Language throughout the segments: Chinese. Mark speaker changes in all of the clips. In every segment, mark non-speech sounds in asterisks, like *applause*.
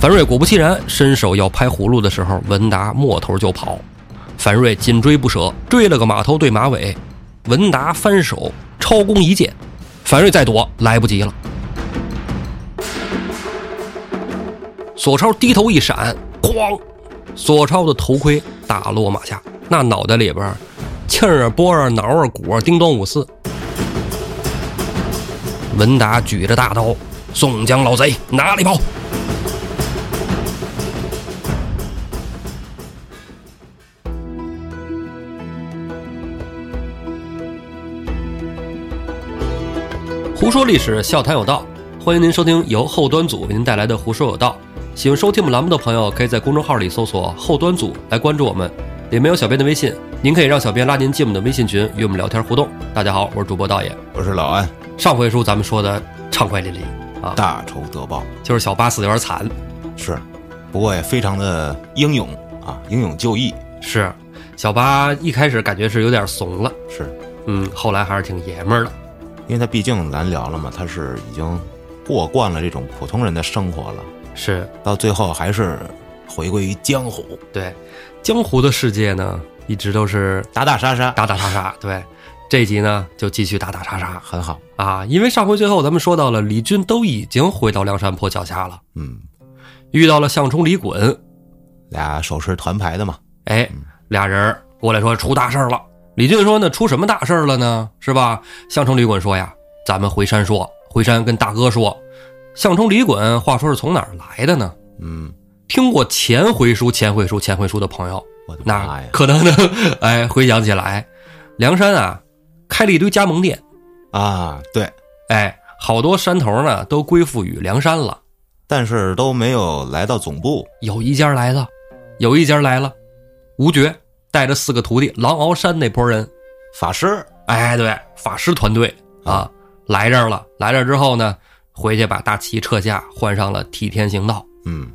Speaker 1: 樊瑞果不其然，伸手要拍葫芦的时候，文达摸头就跑。樊瑞紧追不舍，追了个马头对马尾。文达翻手超弓一箭，樊瑞再躲来不及了。索超低头一闪，哐！索超的头盔打落马下，那脑袋里边气儿啊、波儿、脑儿、骨儿，叮咚五四。文达举着大刀：“宋江老贼，哪里跑？”胡说历史，笑谈有道，欢迎您收听由后端组为您带来的《胡说有道》。喜欢收听我们栏目的朋友，可以在公众号里搜索“后端组”来关注我们，里面有小编的微信，您可以让小编拉您进我们的微信群，与我们聊天互动。大家好，我是主播道爷，
Speaker 2: 我是老安。
Speaker 1: 上回书咱们说的畅快淋漓啊，
Speaker 2: 大仇得报，
Speaker 1: 就是小八死的有点惨，
Speaker 2: 是，不过也非常的英勇。啊，英勇就义。
Speaker 1: 是，小八一开始感觉是有点怂了，
Speaker 2: 是，
Speaker 1: 嗯，后来还是挺爷们儿的。
Speaker 2: 因为他毕竟咱聊了嘛，他是已经过惯了这种普通人的生活了，
Speaker 1: 是
Speaker 2: 到最后还是回归于江湖。
Speaker 1: 对，江湖的世界呢，一直都是
Speaker 2: 打打杀杀，
Speaker 1: 打打杀杀。对，这集呢就继续打打杀杀，
Speaker 2: 很好
Speaker 1: 啊。因为上回最后咱们说到了，李俊都已经回到梁山坡脚下了，
Speaker 2: 嗯，
Speaker 1: 遇到了项冲、李衮
Speaker 2: 俩手持团牌的嘛，
Speaker 1: 哎，俩人过来说出大事了。李俊说：“那出什么大事了呢？是吧？”项冲、李衮说：“呀，咱们回山说，回山跟大哥说。”项冲、李衮话说是从哪儿来的呢？
Speaker 2: 嗯，
Speaker 1: 听过前回书、前回书、前回书的朋友，
Speaker 2: 我的
Speaker 1: 那，可能呢，*laughs* 哎，回想起来，梁山啊，开了一堆加盟店，
Speaker 2: 啊，对，
Speaker 1: 哎，好多山头呢都归附于梁山了。
Speaker 2: 但是都没有来到总部，
Speaker 1: 有一家来了，有一家来了，吴觉带着四个徒弟，狼鳌山那波人，
Speaker 2: 法师
Speaker 1: 哎，对，法师团队啊，来这儿了。来这儿之后呢，回去把大旗撤下，换上了替天行道。
Speaker 2: 嗯，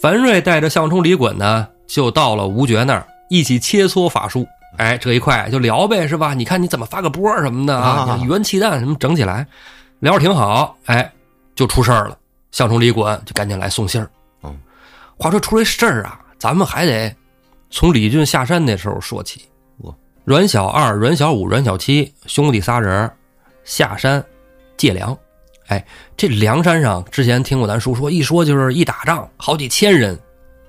Speaker 1: 樊瑞带着项冲、李衮呢，就到了吴觉那儿，一起切磋法术。哎，这一块就聊呗，是吧？你看你怎么发个波什么的啊，
Speaker 2: 啊
Speaker 1: 语文气弹什么整起来，聊着挺好。哎，就出事儿了，项冲、李衮就赶紧来送信儿。
Speaker 2: 嗯，
Speaker 1: 话说出这事儿啊，咱们还得从李俊下山那时候说起。
Speaker 2: 哇
Speaker 1: 阮小二、阮小五、阮小七兄弟仨人下山借粮。哎，这梁山上之前听过咱叔说，一说就是一打仗好几千人，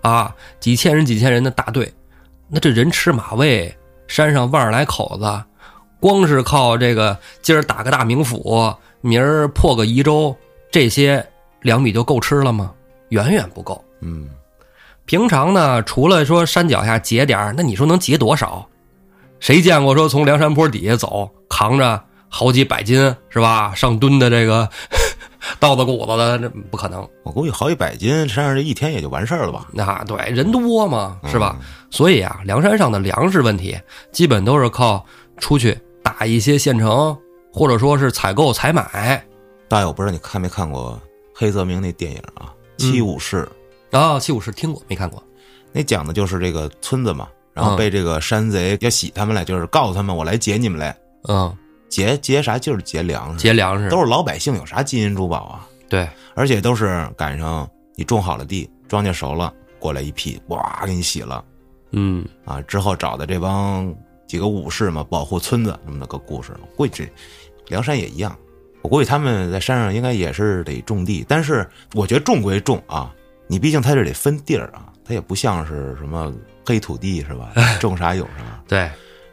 Speaker 1: 啊，几千人几千人的大队，那这人吃马喂，山上万儿来口子，光是靠这个今儿打个大名府，明儿破个宜州，这些粮米就够吃了吗？远远不够。
Speaker 2: 嗯，
Speaker 1: 平常呢，除了说山脚下截点儿那你说能截多少？谁见过说从梁山坡底下走，扛着好几百斤是吧？上吨的这个 *laughs* 稻子谷子的，这不可能。
Speaker 2: 我估计好几百斤，山上这一天也就完事儿了吧？
Speaker 1: 那对人多嘛，是吧？所以啊，梁山上的粮食问题，基本都是靠出去打一些县城，或者说是采购采买。
Speaker 2: 大爷，我不知道你看没看过黑泽明那电影啊，《七武士》
Speaker 1: 啊，七武士听过没看过？
Speaker 2: 那讲的就是这个村子嘛，然后被这个山贼要洗他们来，就是告诉他们我来劫你们来，
Speaker 1: 嗯，
Speaker 2: 劫劫啥就是劫粮食，
Speaker 1: 劫粮食
Speaker 2: 都是老百姓，有啥金银珠宝啊？
Speaker 1: 对，
Speaker 2: 而且都是赶上你种好了地，庄稼熟了，过来一批，哇，给你洗了
Speaker 1: 嗯，
Speaker 2: 啊！之后找的这帮几个武士嘛，保护村子那么个故事。估计这梁山也一样，我估计他们在山上应该也是得种地，但是我觉得种归种啊，你毕竟他这得分地儿啊，它也不像是什么黑土地是吧？种啥有啥。
Speaker 1: 对，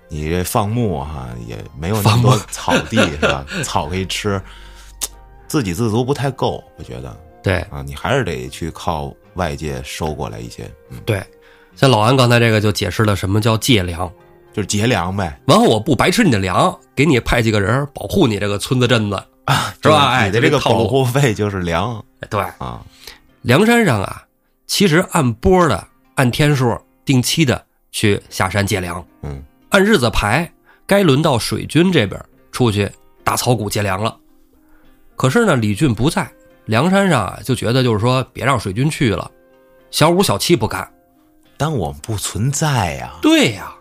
Speaker 2: 你这放牧哈、也没有那么多草地是吧？*laughs* 草可以吃，自给自足不太够，我觉得
Speaker 1: 对，
Speaker 2: 啊，你还是得去靠外界收过来一些，嗯，
Speaker 1: 对。像老安刚才这个就解释了什么叫借粮，
Speaker 2: 就是节粮呗，
Speaker 1: 完后我不白吃你的粮，给你派几个人保护你这个村子镇子，是吧？哎，
Speaker 2: 你的这个保护费就是粮
Speaker 1: 哎对，
Speaker 2: 啊，
Speaker 1: 梁山上啊，其实按波的、按天数、定期的去下山借粮，
Speaker 2: 嗯，
Speaker 1: 按日子排，该轮到水军这边出去打草谷借粮了。可是呢，李俊不在梁山上啊，就觉得就是说别让水军去了。小五、小七不干，
Speaker 2: 但我们不存在呀，
Speaker 1: 对呀，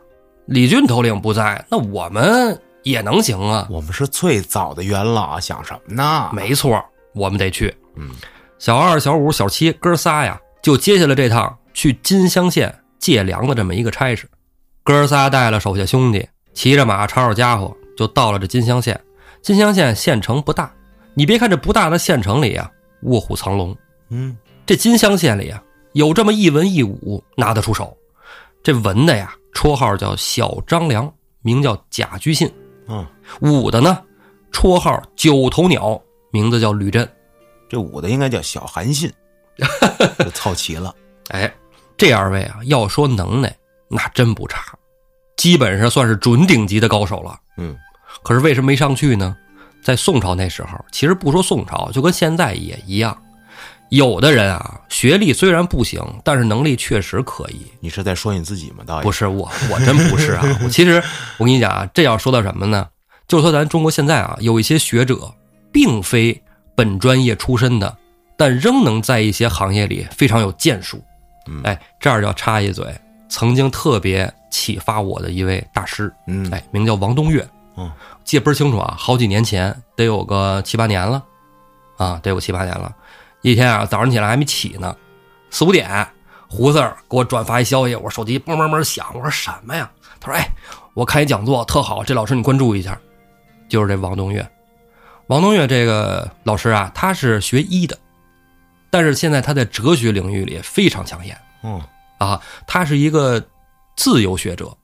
Speaker 1: 李俊头领不在，那我们也能行啊。
Speaker 2: 我们是最早的元老，想什么呢？
Speaker 1: 没错，我们得去。
Speaker 2: 嗯，
Speaker 1: 小二、小五、小七哥仨呀，就接下了这趟去金乡县借粮的这么一个差事。哥仨带了手下兄弟，骑着马，抄着家伙，就到了这金乡县。金乡县县城不大，你别看这不大的县城里呀，卧虎藏龙。
Speaker 2: 嗯，
Speaker 1: 这金乡县里啊，有这么一文一武拿得出手。这文的呀，绰号叫小张良，名叫贾居信。
Speaker 2: 嗯，
Speaker 1: 武的呢，绰号九头鸟，名字叫吕震。
Speaker 2: 这武的应该叫小韩信，*laughs* 就凑齐了。
Speaker 1: 哎，这二位啊，要说能耐，那真不差，基本上算是准顶级的高手了。
Speaker 2: 嗯，
Speaker 1: 可是为什么没上去呢？在宋朝那时候，其实不说宋朝，就跟现在也一样，有的人啊，学历虽然不行，但是能力确实可以。
Speaker 2: 你是在说你自己吗？大爷
Speaker 1: 不是我，我真不是啊。我其实我跟你讲啊，这要说到什么呢？就是说咱中国现在啊，有一些学者，并非本专业出身的，但仍能在一些行业里非常有建树。
Speaker 2: 嗯
Speaker 1: 哎，这儿要插一嘴，曾经特别启发我的一位大师，
Speaker 2: 嗯，
Speaker 1: 哎，名叫王东岳。
Speaker 2: 嗯，
Speaker 1: 记得倍儿清楚啊，好几年前，得有个七八年了，啊，得有七八年了。一天啊，早上起来还没起呢，四五点，胡四儿给我转发一消息，我手机嘣嘣嘣响，我说什么呀？他说：“哎，我看一讲座特好，这老师你关注一下。”就是这王东岳，王东岳这个老师啊，他是学医的，但是现在他在哲学领域里非常抢眼
Speaker 2: 嗯
Speaker 1: 啊，他是一个自由学者。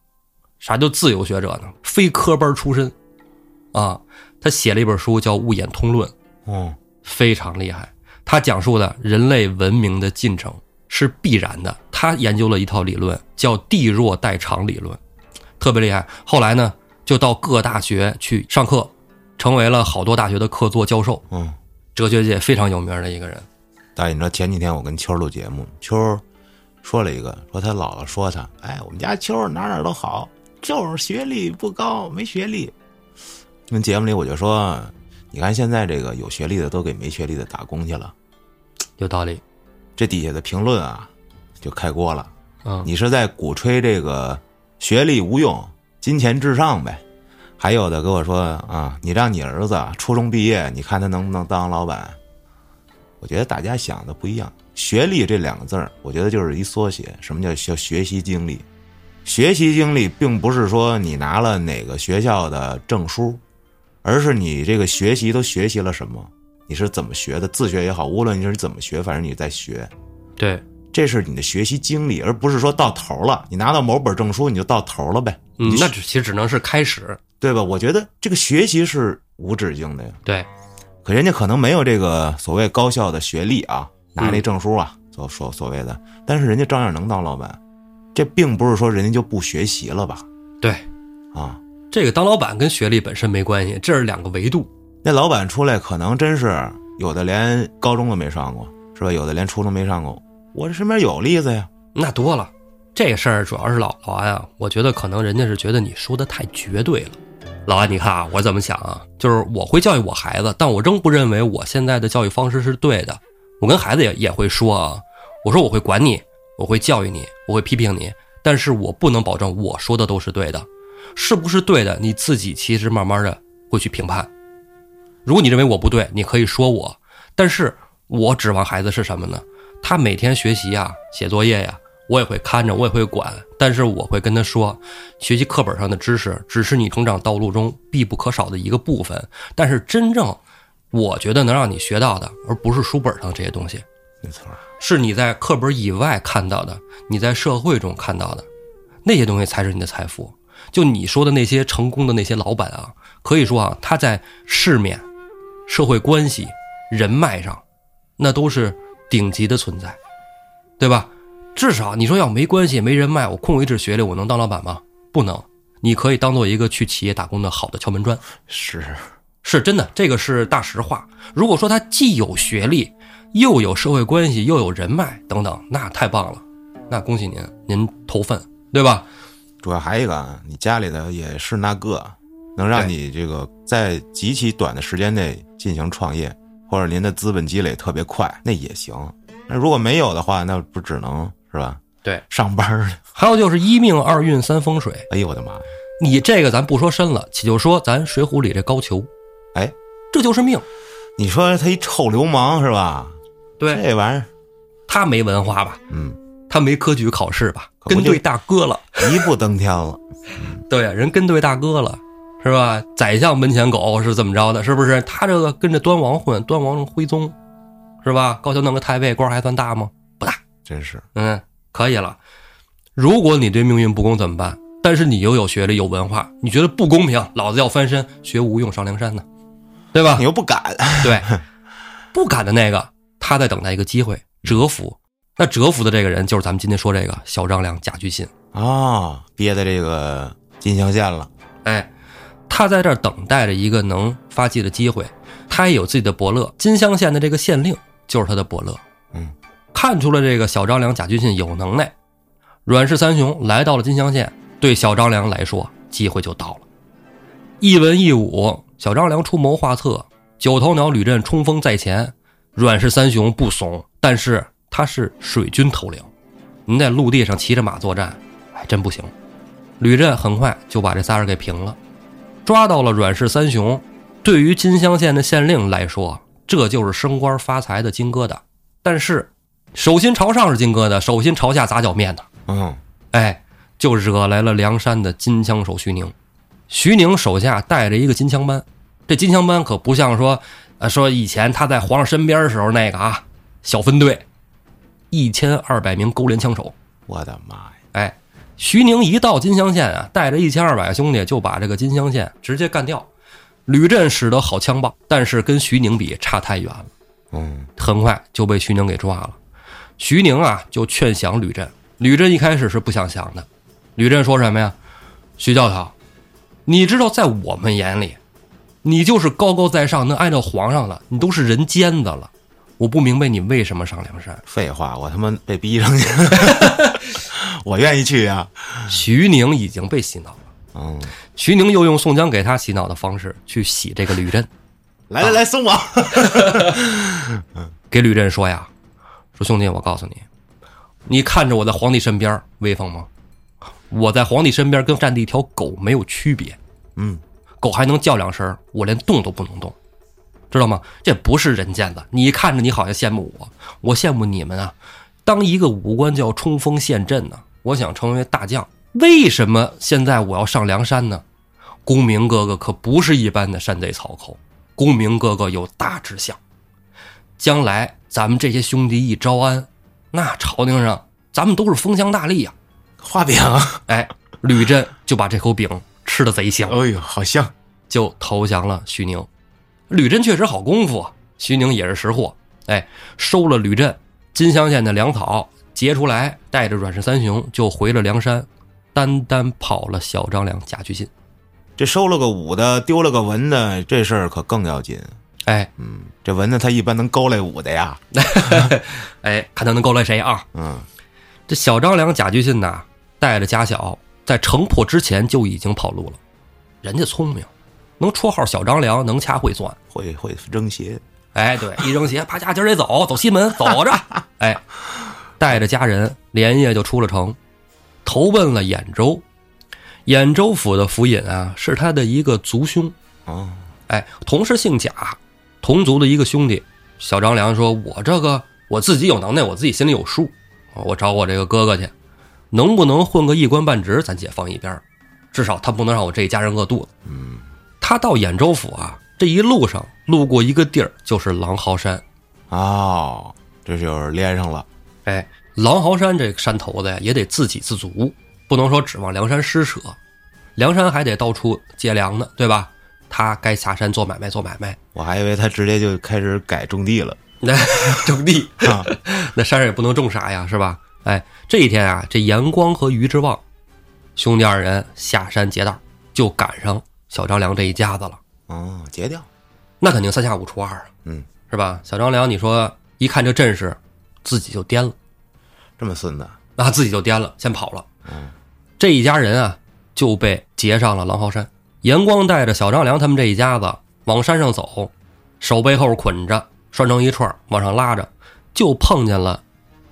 Speaker 1: 啥叫自由学者呢？非科班出身，啊，他写了一本书叫《物演通论》，
Speaker 2: 嗯
Speaker 1: 非常厉害。他讲述的人类文明的进程是必然的。他研究了一套理论，叫地弱代偿理论，特别厉害。后来呢，就到各大学去上课，成为了好多大学的客座教授，
Speaker 2: 嗯，
Speaker 1: 哲学界非常有名的一个人。
Speaker 2: 大爷，你知道前几天我跟秋儿录节目，秋儿说了一个，说他姥姥说他，哎，我们家秋儿哪哪都好，就是学历不高，没学历。跟节目里我就说，你看现在这个有学历的都给没学历的打工去了，
Speaker 1: 有道理，
Speaker 2: 这底下的评论啊就开锅了。
Speaker 1: 嗯，
Speaker 2: 你是在鼓吹这个学历无用、金钱至上呗？还有的跟我说啊，你让你儿子初中毕业，你看他能不能当老板？我觉得大家想的不一样。学历这两个字儿，我觉得就是一缩写。什么叫叫学习经历？学习经历并不是说你拿了哪个学校的证书，而是你这个学习都学习了什么？你是怎么学的？自学也好，无论你是怎么学，反正你在学。
Speaker 1: 对，
Speaker 2: 这是你的学习经历，而不是说到头了，你拿到某本证书你就到头了呗，
Speaker 1: 嗯，那只其实只能是开始。
Speaker 2: 对吧？我觉得这个学习是无止境的呀，
Speaker 1: 对，
Speaker 2: 可人家可能没有这个所谓高校的学历啊，拿那证书啊，所所所谓的，但是人家照样能当老板，这并不是说人家就不学习了吧？
Speaker 1: 对，
Speaker 2: 啊，
Speaker 1: 这个当老板跟学历本身没关系，这是两个维度。
Speaker 2: 那老板出来可能真是有的连高中都没上过，是吧？有的连初中没上过，我这身边有例子呀。
Speaker 1: 那多了，这事儿主要是老老安啊，我觉得可能人家是觉得你说的太绝对了。老安，你看啊，我怎么想啊？就是我会教育我孩子，但我仍不认为我现在的教育方式是对的。我跟孩子也也会说啊，我说我会管你，我会教育你，我会批评你，但是我不能保证我说的都是对的，是不是对的？你自己其实慢慢的会去评判。如果你认为我不对，你可以说我，但是我指望孩子是什么呢？他每天学习呀、写作业呀，我也会看着，我也会管，但是我会跟他说，学习课本上的知识只是你成长道路中必不可少的一个部分，但是真正我觉得能让你学到的，而不是书本上这些东西，
Speaker 2: 没错，
Speaker 1: 是你在课本以外看到的，你在社会中看到的那些东西才是你的财富。就你说的那些成功的那些老板啊，可以说啊，他在世面、社会关系、人脉上，那都是顶级的存在，对吧？至少你说要没关系、没人脉，我空有一纸学历，我能当老板吗？不能。你可以当做一个去企业打工的好的敲门砖，
Speaker 2: 是
Speaker 1: 是真的，这个是大实话。如果说他既有学历，又有社会关系，又有人脉等等，那太棒了，那恭喜您，您投份，对吧？
Speaker 2: 主要还一个啊，你家里的也是那个，能让你这个在极其短的时间内进行创业，或者您的资本积累特别快，那也行。那如果没有的话，那不只能是吧？
Speaker 1: 对，
Speaker 2: 上班儿去。
Speaker 1: 还有就是一命二运三风水，
Speaker 2: 哎呦我的妈呀！
Speaker 1: 你这个咱不说深了，且就说咱《水浒》里这高俅，
Speaker 2: 哎，
Speaker 1: 这就是命。
Speaker 2: 你说他一臭流氓是吧？
Speaker 1: 对
Speaker 2: 这玩意儿
Speaker 1: 他没文化吧？
Speaker 2: 嗯，
Speaker 1: 他没科举考试吧？跟对大哥了，
Speaker 2: 一步登天了。*laughs*
Speaker 1: 对呀，人跟对大哥了，是吧？宰相门前狗是怎么着的？是不是？他这个跟着端王混，端王徽宗，是吧？高俅弄个太尉，官还算大吗？
Speaker 2: 真是，
Speaker 1: 嗯，可以了。如果你对命运不公怎么办？但是你又有学历有文化，你觉得不公平，老子要翻身学吴用上梁山呢，对吧
Speaker 2: 你？又不敢。*laughs*
Speaker 1: 对，不敢的那个，他在等待一个机会蛰伏。那蛰伏的这个人就是咱们今天说这个小张良贾巨信。
Speaker 2: 啊，憋在这个金乡县了。
Speaker 1: 哎，他在这儿等待着一个能发迹的机会，他也有自己的伯乐。金乡县的这个县令就是他的伯乐。
Speaker 2: 嗯，
Speaker 1: 看出了这个小张良贾军信有能耐，阮氏三雄来到了金乡县，对小张良来说，机会就到了。一文一武，小张良出谋划策，九头鸟吕震冲锋在前，阮氏三雄不怂，但是他是水军头领，您在陆地上骑着马作战，还真不行。吕震很快就把这仨人给平了，抓到了阮氏三雄。对于金乡县的县令来说，这就是升官发财的金疙瘩。但是，手心朝上是金疙瘩，手心朝下砸脚面的，
Speaker 2: 嗯，
Speaker 1: 哎，就惹来了梁山的金枪手徐宁。徐宁手下带着一个金枪班，这金枪班可不像说，呃，说以前他在皇上身边的时候那个啊，小分队，一千二百名勾连枪手。
Speaker 2: 我的妈呀！
Speaker 1: 哎，徐宁一到金乡县啊，带着一千二百个兄弟就把这个金乡县直接干掉。吕震使得好枪棒，但是跟徐宁比差太远了，
Speaker 2: 嗯，
Speaker 1: 很快就被徐宁给抓了。徐宁啊，就劝降吕震。吕震一开始是不想降的。吕震说什么呀？徐教头，你知道，在我们眼里，你就是高高在上，能挨着皇上了，你都是人间的了。我不明白你为什么上梁山。
Speaker 2: 废话，我他妈被逼上去，*laughs* 我愿意去呀。
Speaker 1: 徐宁已经被洗脑了。
Speaker 2: 嗯，
Speaker 1: 徐宁又用宋江给他洗脑的方式去洗这个吕震，
Speaker 2: 来来来，送我。*laughs*
Speaker 1: 给吕震说呀：“说兄弟，我告诉你，你看着我在皇帝身边威风吗？我在皇帝身边跟站的一条狗没有区别。
Speaker 2: 嗯，
Speaker 1: 狗还能叫两声，我连动都不能动，知道吗？这不是人间的。你看着你好像羡慕我，我羡慕你们啊。当一个武官就要冲锋陷阵呢，我想成为大将。为什么现在我要上梁山呢？公明哥哥可不是一般的山贼草寇，公明哥哥有大志向。将来咱们这些兄弟一招安，那朝廷上咱们都是封疆大吏呀、
Speaker 2: 画饼。
Speaker 1: 哎，吕震就把这口饼吃的贼香，
Speaker 2: 哎呦，好香。
Speaker 1: 就投降了徐宁。吕震确实好功夫，徐宁也是识货，哎，收了吕震，金乡县的粮草劫出来，带着阮氏三雄就回了梁山，单单跑了小张良贾居信。
Speaker 2: 这收了个武的，丢了个文的，这事儿可更要紧。
Speaker 1: 哎
Speaker 2: 嗯，这蚊子他一般能勾来武的呀。*laughs*
Speaker 1: 哎，看他能勾来谁啊？
Speaker 2: 嗯，
Speaker 1: 这小张良贾居信呐，带着家小，在城破之前就已经跑路了。人家聪明，能绰号小张良，能掐会算。
Speaker 2: 会会扔鞋。
Speaker 1: 哎，对，一扔鞋，啪家今儿得走，走西门，走着。*laughs* 哎，带着家人连夜就出了城，投奔了兖州。兖州府的府尹啊，是他的一个族兄，
Speaker 2: 哦，
Speaker 1: 哎，同是姓贾，同族的一个兄弟。小张良说：“我这个我自己有能耐，我自己心里有数，我找我这个哥哥去，能不能混个一官半职，咱姐放一边儿至少他不能让我这一家人饿肚子。”
Speaker 2: 嗯，
Speaker 1: 他到兖州府啊，这一路上路过一个地儿，就是狼嚎山。
Speaker 2: 哦，这就是连上了。
Speaker 1: 哎，狼嚎山这个山头子呀，也得自给自足，不能说指望梁山施舍，梁山还得到处借粮呢，对吧？他该下山做买卖做买卖，
Speaker 2: 我还以为他直接就开始改种地了。
Speaker 1: 那 *laughs* 种地，
Speaker 2: 啊，*laughs*
Speaker 1: 那山上也不能种啥呀，是吧？哎，这一天啊，这严光和于之望兄弟二人下山劫道，就赶上小张良这一家子了。
Speaker 2: 哦，截掉。
Speaker 1: 那肯定三下五除二啊，
Speaker 2: 嗯，
Speaker 1: 是吧？小张良，你说一看这阵势，自己就颠了。
Speaker 2: 这么孙子。
Speaker 1: 那，自己就颠了，先跑了。
Speaker 2: 嗯，
Speaker 1: 这一家人啊就被劫上了狼嚎山。严光带着小张良他们这一家子往山上走，手背后捆着，拴成一串往上拉着，就碰见了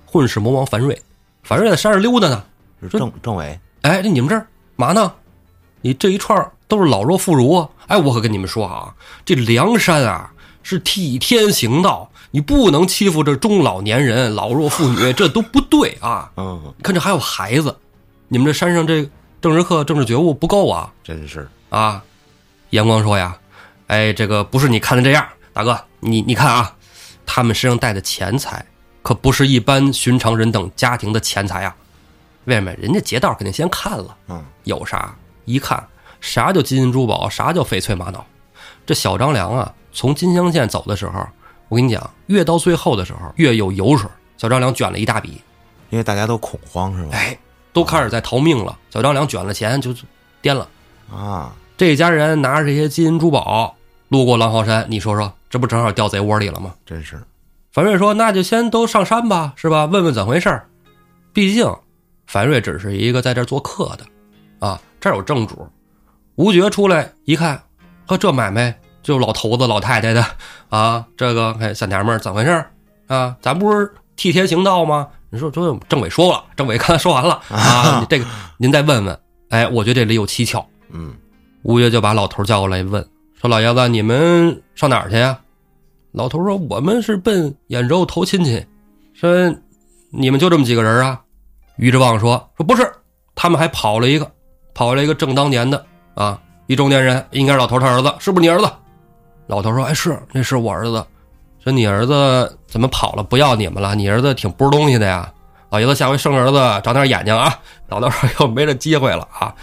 Speaker 1: 混世魔王樊瑞。樊瑞在山上溜达呢。
Speaker 2: 是政政委。
Speaker 1: 哎，这你们这儿嘛呢？你这一串都是老弱妇孺啊！哎，我可跟你们说啊，这梁山啊是替天行道，你不能欺负这中老年人、老弱妇女，这都不对啊！
Speaker 2: 嗯，
Speaker 1: 看这还有孩子，你们这山上这政治课、政治觉悟不够啊！
Speaker 2: 真是
Speaker 1: 啊！阳光说呀，哎，这个不是你看的这样，大哥，你你看啊，他们身上带的钱财可不是一般寻常人等家庭的钱财啊！为什么？人家劫道肯定先看了，
Speaker 2: 嗯，
Speaker 1: 有啥一看，啥叫金银珠宝，啥叫翡翠玛瑙。这小张良啊，从金乡县走的时候，我跟你讲，越到最后的时候越有油水。小张良卷了一大笔，
Speaker 2: 因为大家都恐慌是吧？
Speaker 1: 哎，都开始在逃命了。小张良卷了钱就颠了。
Speaker 2: 啊，
Speaker 1: 这家人拿着这些金银珠宝路过狼嚎山，你说说，这不正好掉贼窝里了吗？
Speaker 2: 真是
Speaker 1: 樊瑞说：“那就先都上山吧，是吧？问问怎回事儿。毕竟，樊瑞只是一个在这做客的，啊，这儿有正主。吴觉出来一看，呵，这买卖就老头子老太太的啊，这个哎，三娘们儿怎么回事儿啊？咱不是替天行道吗？你说这政委说了，政委刚才说完了啊，*laughs* 这个您再问问。哎，我觉得这里有蹊跷。
Speaker 2: 嗯，
Speaker 1: 吴越就把老头叫过来问，说：“老爷子，你们上哪儿去呀？”老头说：“我们是奔兖州投亲戚。”说：“你们就这么几个人啊？”于志旺说：“说不是，他们还跑了一个，跑了一个正当年的啊，一中年人，应该是老头他儿子，是不是你儿子？”老头说：“哎，是，那是我儿子。说你儿子怎么跑了？不要你们了？你儿子挺不是东西的呀。老爷子下回生儿子长点眼睛啊。”老头说：“又没这机会了啊。”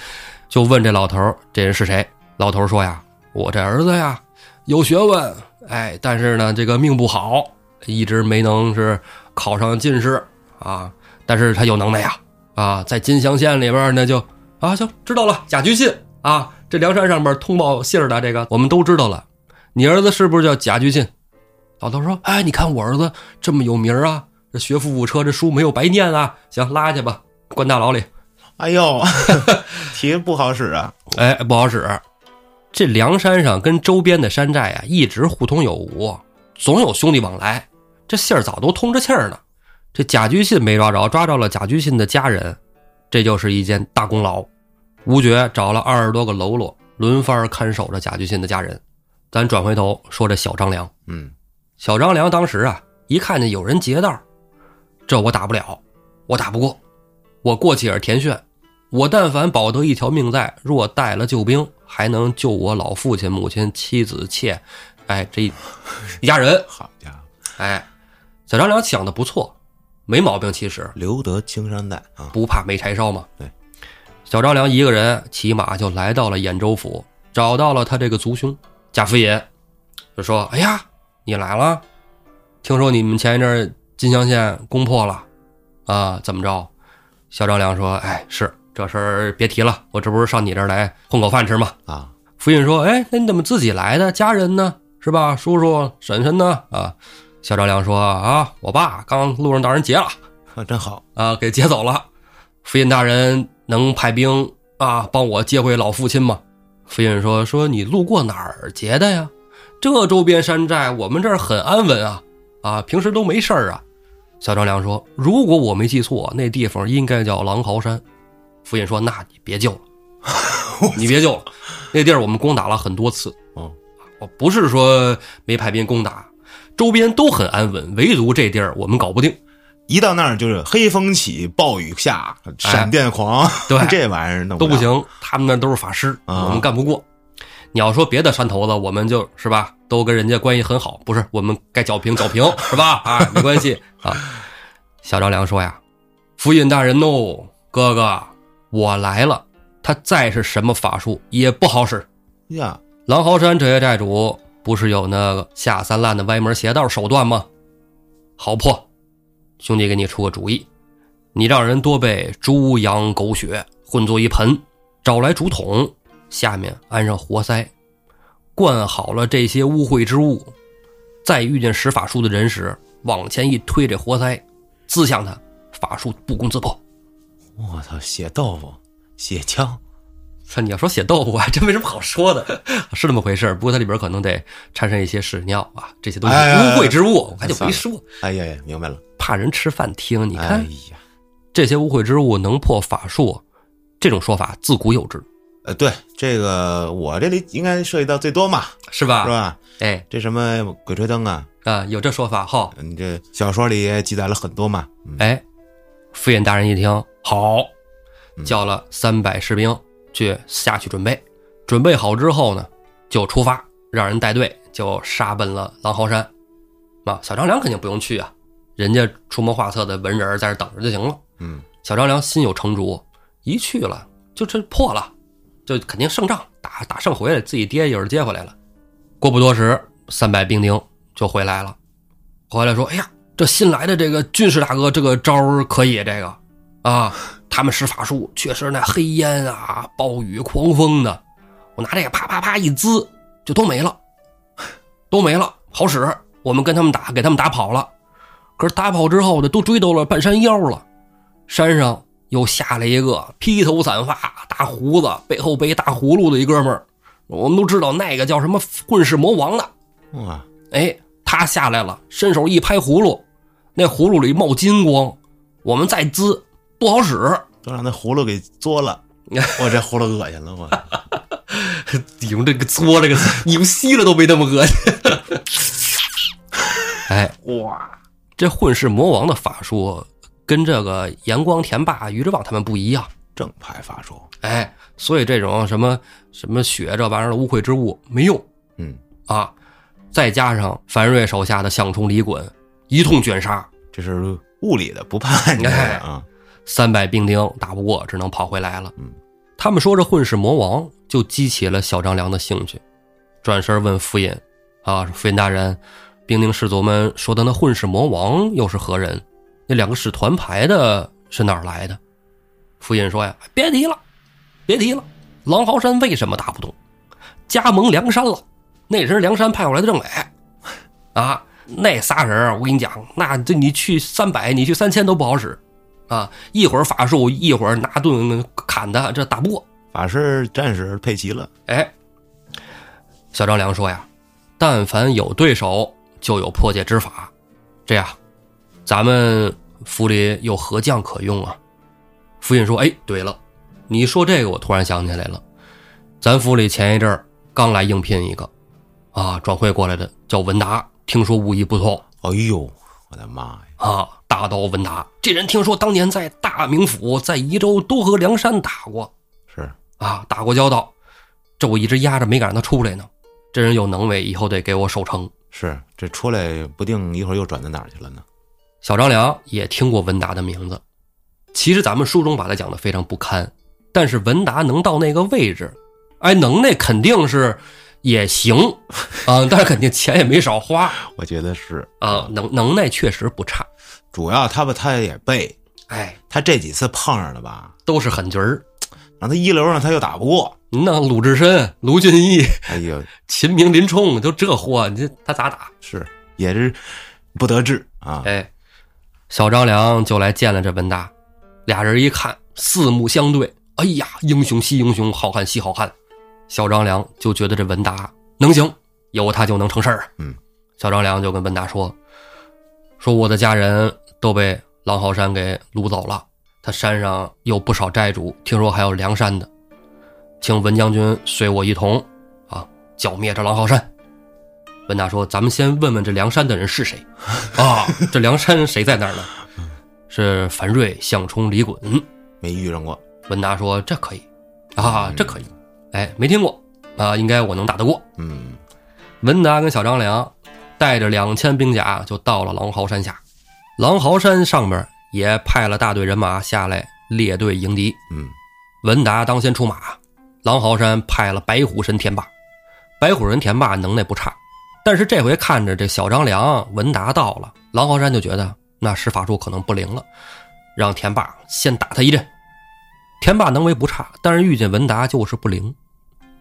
Speaker 1: 就问这老头这人是谁？老头说呀：“我这儿子呀，有学问，哎，但是呢，这个命不好，一直没能是考上进士啊。但是他有能耐呀，啊，在金乡县里边那就啊，行，知道了，贾居信啊，这梁山上面通报信儿的这个我们都知道了。你儿子是不是叫贾居信？”老头说：“哎，你看我儿子这么有名啊，这学富五车，这书没有白念啊。行，拉去吧，关大牢里。”
Speaker 2: 哎呦，*laughs* 提不好使啊！
Speaker 1: 哎，不好使。这梁山上跟周边的山寨啊，一直互通有无，总有兄弟往来，这信儿早都通着气儿呢。这贾居信没抓着，抓着了贾居信的家人，这就是一件大功劳。吴觉找了二十多个喽啰，轮番看守着贾居信的家人。咱转回头说这小张良，
Speaker 2: 嗯，
Speaker 1: 小张良当时啊，一看见有人劫道，这我打不了，我打不过，我过去也是田炫。我但凡保得一条命在，若带了救兵，还能救我老父亲、母亲、妻子、妾，哎，这一一 *laughs* 家人。
Speaker 2: 好家伙，
Speaker 1: 哎，小张良想的不错，没毛病。其实
Speaker 2: 留得青山在啊！
Speaker 1: 不怕没柴烧嘛。
Speaker 2: 对，
Speaker 1: 小张良一个人骑马就来到了兖州府，找到了他这个族兄贾福隐，就说：“哎呀，你来了！听说你们前一阵金乡县攻破了，啊，怎么着？”小张良说：“哎，是。”这事儿别提了，我这不是上你这儿来混口饭吃吗？
Speaker 2: 啊！
Speaker 1: 福尹说：“哎，那你怎么自己来的？家人呢？是吧？叔叔、婶婶呢？啊！”小张良说：“啊，我爸刚路上让人劫了，*laughs*
Speaker 2: 啊，真好
Speaker 1: 啊，给劫走了。福尹大人能派兵啊，帮我接回老父亲吗？”福尹说：“说你路过哪儿劫的呀？这周边山寨，我们这儿很安稳啊，啊，平时都没事儿啊。”小张良说：“如果我没记错，那地方应该叫狼嚎山。”福尹说：“那你别救了，*laughs* 你别救了，那地儿我们攻打了很多次。
Speaker 2: 嗯，
Speaker 1: 我不是说没派兵攻打，周边都很安稳，唯独这地儿我们搞不定。
Speaker 2: 一到那儿就是黑风起，暴雨下，闪电狂，
Speaker 1: 对 *laughs*
Speaker 2: 这玩意儿弄
Speaker 1: 都不行。他们那都是法师，我们干不过。你要说别的山头子，我们就是吧，都跟人家关系很好，不是我们该剿平剿平是吧？啊，没关系啊。”小张良说呀：“福尹大人哦，哥哥。”我来了，他再是什么法术也不好使
Speaker 2: 呀。
Speaker 1: 狼嚎山这些寨主不是有那个下三滥的歪门邪道手段吗？好破，兄弟给你出个主意，你让人多备猪羊狗血混作一盆，找来竹筒，下面安上活塞，灌好了这些污秽之物，再遇见使法术的人时，往前一推这活塞，滋向他，法术不攻自破。
Speaker 2: 我操，血豆腐，血浆，
Speaker 1: 这你要说血豆腐，还真没什么好说的，*laughs* 是那么回事不过它里边可能得掺上一些屎尿啊，这些东西污秽之物，我还就没说。
Speaker 2: 哎呀呀，明白了，
Speaker 1: 怕人吃饭听。你看，
Speaker 2: 哎呀，
Speaker 1: 这些污秽之物能破法术，这种说法自古有之。
Speaker 2: 呃，对这个我这里应该涉及到最多嘛，
Speaker 1: 是吧？
Speaker 2: 是吧？
Speaker 1: 哎
Speaker 2: 这什么鬼吹灯啊，
Speaker 1: 啊，有这说法哈。
Speaker 2: 你这小说里也记载了很多嘛。嗯
Speaker 1: 哎，傅印大人一听，好，
Speaker 2: 嗯
Speaker 1: 叫了三百士兵去下去准备。准备好之后呢，就出发，让人带队就杀奔了狼嚎山。啊，小张良肯定不用去啊，人家出谋划策的文人在这等着就行了。
Speaker 2: 嗯，
Speaker 1: 小张良心有成竹，一去了就这破了，就肯定胜仗，打打胜回来，自己爹一会儿接回来了。过不多时，三百兵丁就回来了，回来说：“哎呀，这新来的这个军事大哥，这个招儿可以，这个啊，他们施法术确实那黑烟啊、暴雨、狂风的，我拿这个啪啪啪一滋，就都没了，都没了，好使。我们跟他们打，给他们打跑了。可是打跑之后呢，都追到了半山腰了。山上又下来一个披头散发、大胡子、背后背大葫芦的一哥们儿，我们都知道那个叫什么混世魔王的。
Speaker 2: 哇，
Speaker 1: 哎，他下来了，伸手一拍葫芦，那葫芦里冒金光，我们再滋不好使。
Speaker 2: 都让那葫芦给嘬了，*laughs* 我这葫芦恶心了，我你。
Speaker 1: 用这个“嘬”这个词，你们吸了都没那么恶心。哎，哇，这混世魔王的法术跟这个阳光田霸、于之旺他们不一样。
Speaker 2: 正派法术，
Speaker 1: 哎，所以这种什么什么血这玩意儿的污秽之物没用
Speaker 2: 嗯，
Speaker 1: 啊。再加上樊瑞手下的项冲、李衮一通卷杀，
Speaker 2: 这是物理的，不怕你这个啊。
Speaker 1: 三百兵丁打不过，只能跑回来了。
Speaker 2: 嗯，
Speaker 1: 他们说这混世魔王就激起了小张良的兴趣，转身问傅尹：“啊，说傅印大人，兵丁士卒们说的那混世魔王又是何人？那两个使团牌的是哪儿来的？”傅尹说：“呀，别提了，别提了，狼嚎山为什么打不动？加盟梁山了，那人是梁山派过来的政委，啊，那仨人我跟你讲，那这你去三百，你去三千都不好使。”啊，一会儿法术，一会儿拿盾砍他，这打不过。
Speaker 2: 法师、战士配齐了，
Speaker 1: 哎，小张良说呀，但凡有对手，就有破解之法。这样，咱们府里有何将可用啊？府尹说：“哎，对了，你说这个，我突然想起来了，咱府里前一阵儿刚来应聘一个，啊，转会过来的，叫文达，听说武艺不错
Speaker 2: 哎呦，我的妈呀！
Speaker 1: 啊。”大刀文达，这人听说当年在大名府、在宜州都和梁山打过
Speaker 2: 是，
Speaker 1: 啊，打过交道。这我一直压着没敢让他出来呢。这人有能为，以后得给我守城。
Speaker 2: 是，这出来不定一会儿又转到哪儿去了呢。
Speaker 1: 小张良也听过文达的名字，其实咱们书中把他讲的非常不堪，但是文达能到那个位置，哎，能耐肯定是也行 *laughs* 啊，但是肯定钱也没少花
Speaker 2: 我觉得是
Speaker 1: 啊，能能耐确实不差。
Speaker 2: 主要他吧，他也背，
Speaker 1: 哎，
Speaker 2: 他这几次碰上的吧，
Speaker 1: 都是狠角儿。
Speaker 2: 让他一流上他又打不过。
Speaker 1: 那鲁智深、卢俊义、
Speaker 2: 哎呦，*laughs*
Speaker 1: 秦明、林冲都这货，你这他咋打？
Speaker 2: 是也是不得志啊。
Speaker 1: 哎，小张良就来见了这文达，俩人一看四目相对，哎呀，英雄惜英雄，好汉惜好汉。小张良就觉得这文达能行，有他就能成事儿。
Speaker 2: 嗯，
Speaker 1: 小张良就跟文达说：“说我的家人都被狼嚎山给掳走了，他山上有不少寨主，听说还有梁山的，请文将军随我一同啊，剿灭这狼嚎山。”文达说：“咱们先问问这梁山的人是谁 *laughs* 啊？这梁山谁在那儿呢？是樊瑞、项冲、李衮。
Speaker 2: 没遇上过，
Speaker 1: 文达说：“这可以啊，这可以。哎，没听过啊，应该我能打得过。
Speaker 2: 嗯，”
Speaker 1: 文达跟小张良带着两千兵甲就到了狼嚎山下，狼嚎山上边也派了大队人马下来列队迎敌。
Speaker 2: 嗯，
Speaker 1: 文达当先出马，狼嚎山派了白虎神田霸。白虎神田霸能耐不差，但是这回看着这小张良、文达到了，狼嚎山就觉得那施法术可能不灵了，让田霸先打他一阵。田霸能为不差，但是遇见文达就是不灵，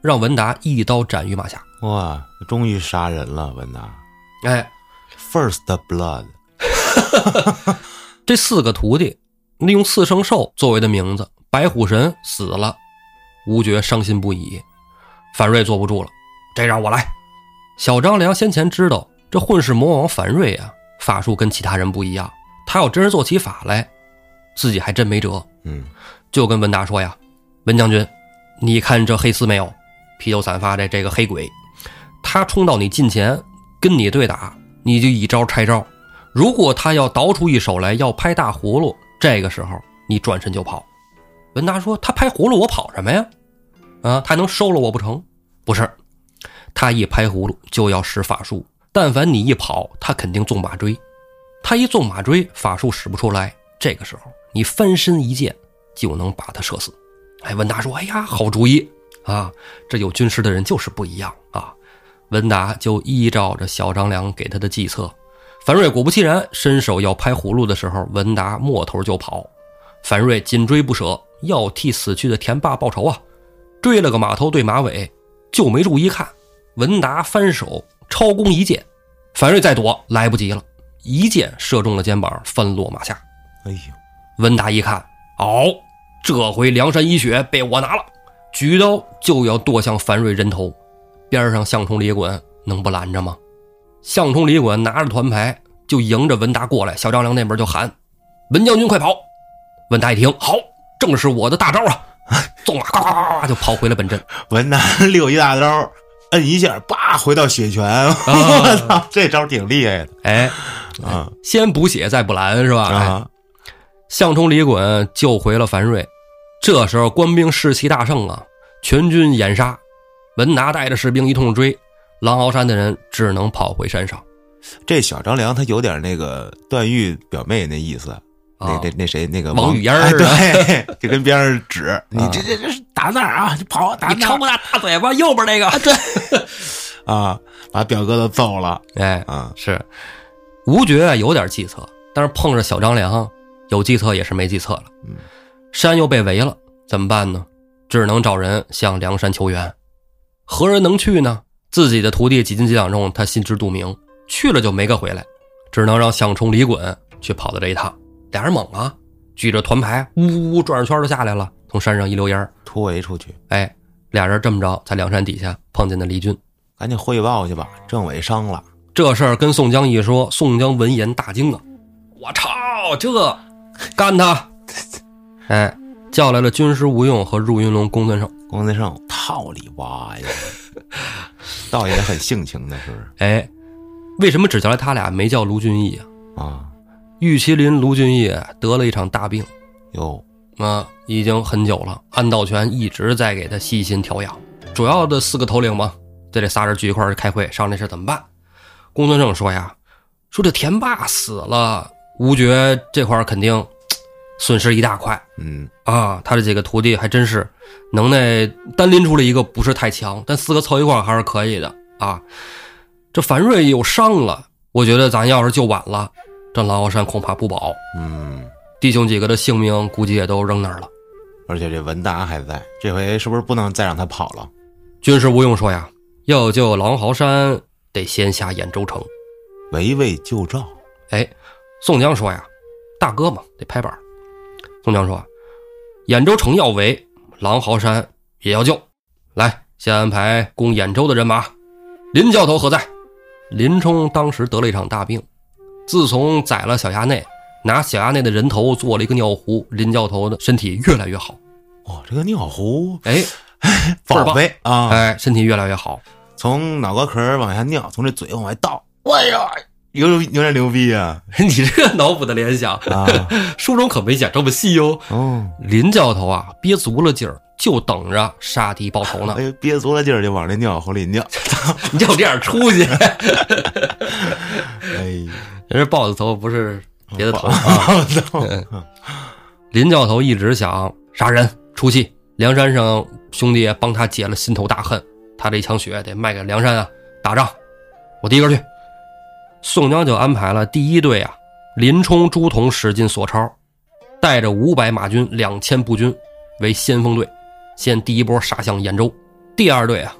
Speaker 1: 让文达一刀斩于马下。
Speaker 2: 哇，终于杀人了，文达
Speaker 1: 哎
Speaker 2: ，，First Blood，*laughs*
Speaker 1: 这四个徒弟利用四圣兽作为的名字，白虎神死了，吴觉伤心不已，樊瑞坐不住了，这让我来。小张良先前知道这混世魔王樊瑞啊，法术跟其他人不一样，他要真是做起法来，自己还真没辙。
Speaker 2: 嗯，
Speaker 1: 就跟文达说呀：“文将军，你看这黑丝没有？披头散发的这个黑鬼，他冲到你近前跟你对打，你就一招拆招。如果他要倒出一手来要拍大葫芦，这个时候你转身就跑。文达说：“他拍葫芦，我跑什么呀？啊，他能收了我不成？不是，他一拍葫芦就要使法术，但凡你一跑，他肯定纵马追。他一纵马追，法术使不出来。这个时候你翻身一箭就能把他射死。”哎，文达说：“哎呀，好主意啊！这有军师的人就是不一样啊。”文达就依照着小张良给他的计策。樊瑞果不其然，伸手要拍葫芦的时候，文达摸头就跑。樊瑞紧追不舍，要替死去的田霸报仇啊！追了个马头对马尾，就没注意看，文达翻手超弓一箭，樊瑞再躲来不及了，一箭射中了肩膀，翻落马下。
Speaker 2: 哎呦！
Speaker 1: 文达一看，哦，这回梁山一血被我拿了，举刀就要剁向樊瑞人头。边上项冲李衮能不拦着吗？项冲、李衮拿着团牌就迎着文达过来，小张良那边就喊：“文将军，快跑！”文达一听，好，正是我的大招啊！纵马呱呱呱呱就跑回了本阵。
Speaker 2: 文达溜一大招，摁一下，叭回到血泉。我操，这招挺厉害的。
Speaker 1: 哎，
Speaker 2: 啊，
Speaker 1: 先补血再补蓝是吧？
Speaker 2: 啊，
Speaker 1: 项冲、李衮救回了樊瑞。这时候官兵士气大盛啊，全军掩杀。文达带着士兵一通追。狼鳌山的人只能跑回山上。
Speaker 2: 这小张良他有点那个段誉表妹那意思，那那那谁那个
Speaker 1: 王语嫣
Speaker 2: 对，就跟边上指 *laughs* 你这这这打那儿啊，你跑打那儿
Speaker 1: 你抽大大嘴巴，右边那个。对，*laughs*
Speaker 2: 啊，把表哥都揍了
Speaker 1: 哎，
Speaker 2: 啊，
Speaker 1: 是吴觉有点计策，但是碰着小张良，有计策也是没计策了。
Speaker 2: 嗯，
Speaker 1: 山又被围了，怎么办呢？只能找人向梁山求援。何人能去呢？自己的徒弟几斤几两重，他心知肚明，去了就没个回来，只能让项冲、李衮去跑的这一趟。俩人猛啊，举着团牌，呜呜转着圈就下来了，从山上一溜烟
Speaker 2: 突围出去，
Speaker 1: 哎，俩人这么着，在梁山底下碰见的李军。
Speaker 2: 赶紧汇报去吧。政委伤了，
Speaker 1: 这事儿跟宋江一说，宋江闻言大惊啊！我操，这干他！哎，叫来了军师吴用和入云龙公孙胜。
Speaker 2: 公孙胜套里挖呀，倒也很性情的，是不是？
Speaker 1: 哎，为什么只叫来他俩，没叫卢俊义啊？
Speaker 2: 啊，
Speaker 1: 玉麒麟卢俊义得了一场大病
Speaker 2: 哟，
Speaker 1: 啊，已经很久了。安道全一直在给他细心调养。主要的四个头领嘛，在这仨人聚一块儿开会，商量这事怎么办。公孙胜说呀，说这田霸死了，吴觉这块儿肯定嘖损失一大块
Speaker 2: 嗯，
Speaker 1: 啊。他这几个徒弟还真是能耐单拎出来一个不是太强，但四个凑一块还是可以的啊。这樊瑞又伤了，我觉得咱要是救晚了，这狼鳌山恐怕不保。
Speaker 2: 嗯，
Speaker 1: 弟兄几个的性命估计也都扔那儿了。
Speaker 2: 而且这文达还在，这回是不是不能再让他跑了？
Speaker 1: 军师吴用说呀，要救狼嚎山，得先下兖州城。
Speaker 2: 围魏救赵，
Speaker 1: 哎，宋江说呀，大哥嘛，得拍板儿。宋江说，兖州城要围，狼嚎山也要救。来，先安排攻兖州的人马。林教头何在？林冲当时得了一场大病，自从宰了小衙内，拿小衙内的人头做了一个尿壶，林教头的身体越来越好。
Speaker 2: 哦，这个尿壶
Speaker 1: 哎，
Speaker 2: 宝
Speaker 1: 棒
Speaker 2: 贝啊，
Speaker 1: 哎，身体越来越好。
Speaker 2: 从脑壳壳往下尿，从这嘴往外倒，哎呀，有有点牛逼啊！*laughs*
Speaker 1: 你这个脑补的联想，
Speaker 2: 啊，*laughs*
Speaker 1: 书中可没讲这么细哟、
Speaker 2: 哦，
Speaker 1: 林教头啊，憋足了劲儿，就等着杀敌报仇呢
Speaker 2: 哎。呦，憋足了劲儿就往这尿壶里尿，*laughs*
Speaker 1: 你就有这点出息，
Speaker 2: 哎，
Speaker 1: 人家豹子头不是别的头。林教头一直想杀人出气，梁山上兄弟帮他解了心头大恨，他这一腔血得卖给梁山啊，打仗，我第一个去。宋江就安排了第一队啊，林冲、朱仝、史进、索超，带着五百马军、两千步军为先锋队，先第一波杀向兖州。第二队啊，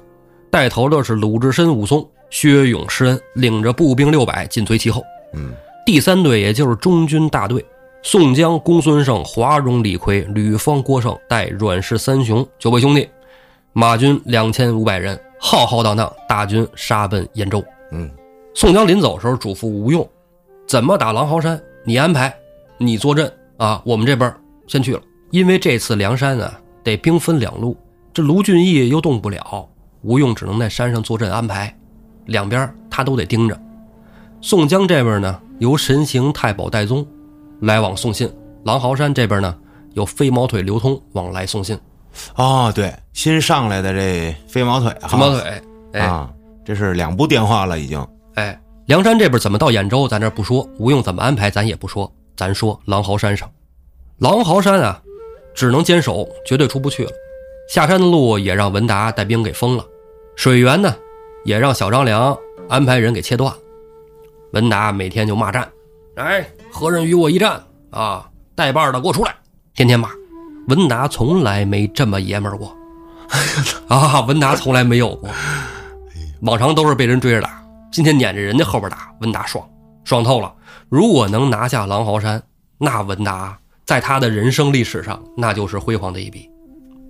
Speaker 1: 带头的是鲁智深、武松、薛勇、施恩，领着步兵六百紧随其后。
Speaker 2: 嗯，
Speaker 1: 第三队也就是中军大队，宋江、公孙胜、华容、李逵、吕方、郭盛带阮氏三雄九位兄弟，马军两千五百人，浩浩荡荡，大军杀奔兖州。
Speaker 2: 嗯，
Speaker 1: 宋江临走的时候嘱咐吴用，怎么打狼嚎山，你安排，你坐镇啊，我们这边先去了。因为这次梁山啊得兵分两路，这卢俊义又动不了，吴用只能在山上坐镇安排，两边他都得盯着。宋江这边呢，由神行太保戴宗来往送信；狼嚎山这边呢，有飞毛腿刘通往来送信。
Speaker 2: 哦，对，新上来的这飞毛腿啊，
Speaker 1: 飞毛腿，哎
Speaker 2: 啊，这是两部电话了，已经。
Speaker 1: 哎，梁山这边怎么到兖州，咱这不说；吴用怎么安排，咱也不说。咱说狼嚎山上，狼嚎山啊，只能坚守，绝对出不去了。下山的路也让文达带兵给封了，水源呢，也让小张良安排人给切断。文达每天就骂战，哎，何人与我一战啊？带把的给我出来，天天骂。文达从来没这么爷们儿过，*laughs* 啊，文达从来没有过，往常都是被人追着打，今天撵着人家后边打，文达爽，爽透了。如果能拿下狼嚎山，那文达在他的人生历史上那就是辉煌的一笔。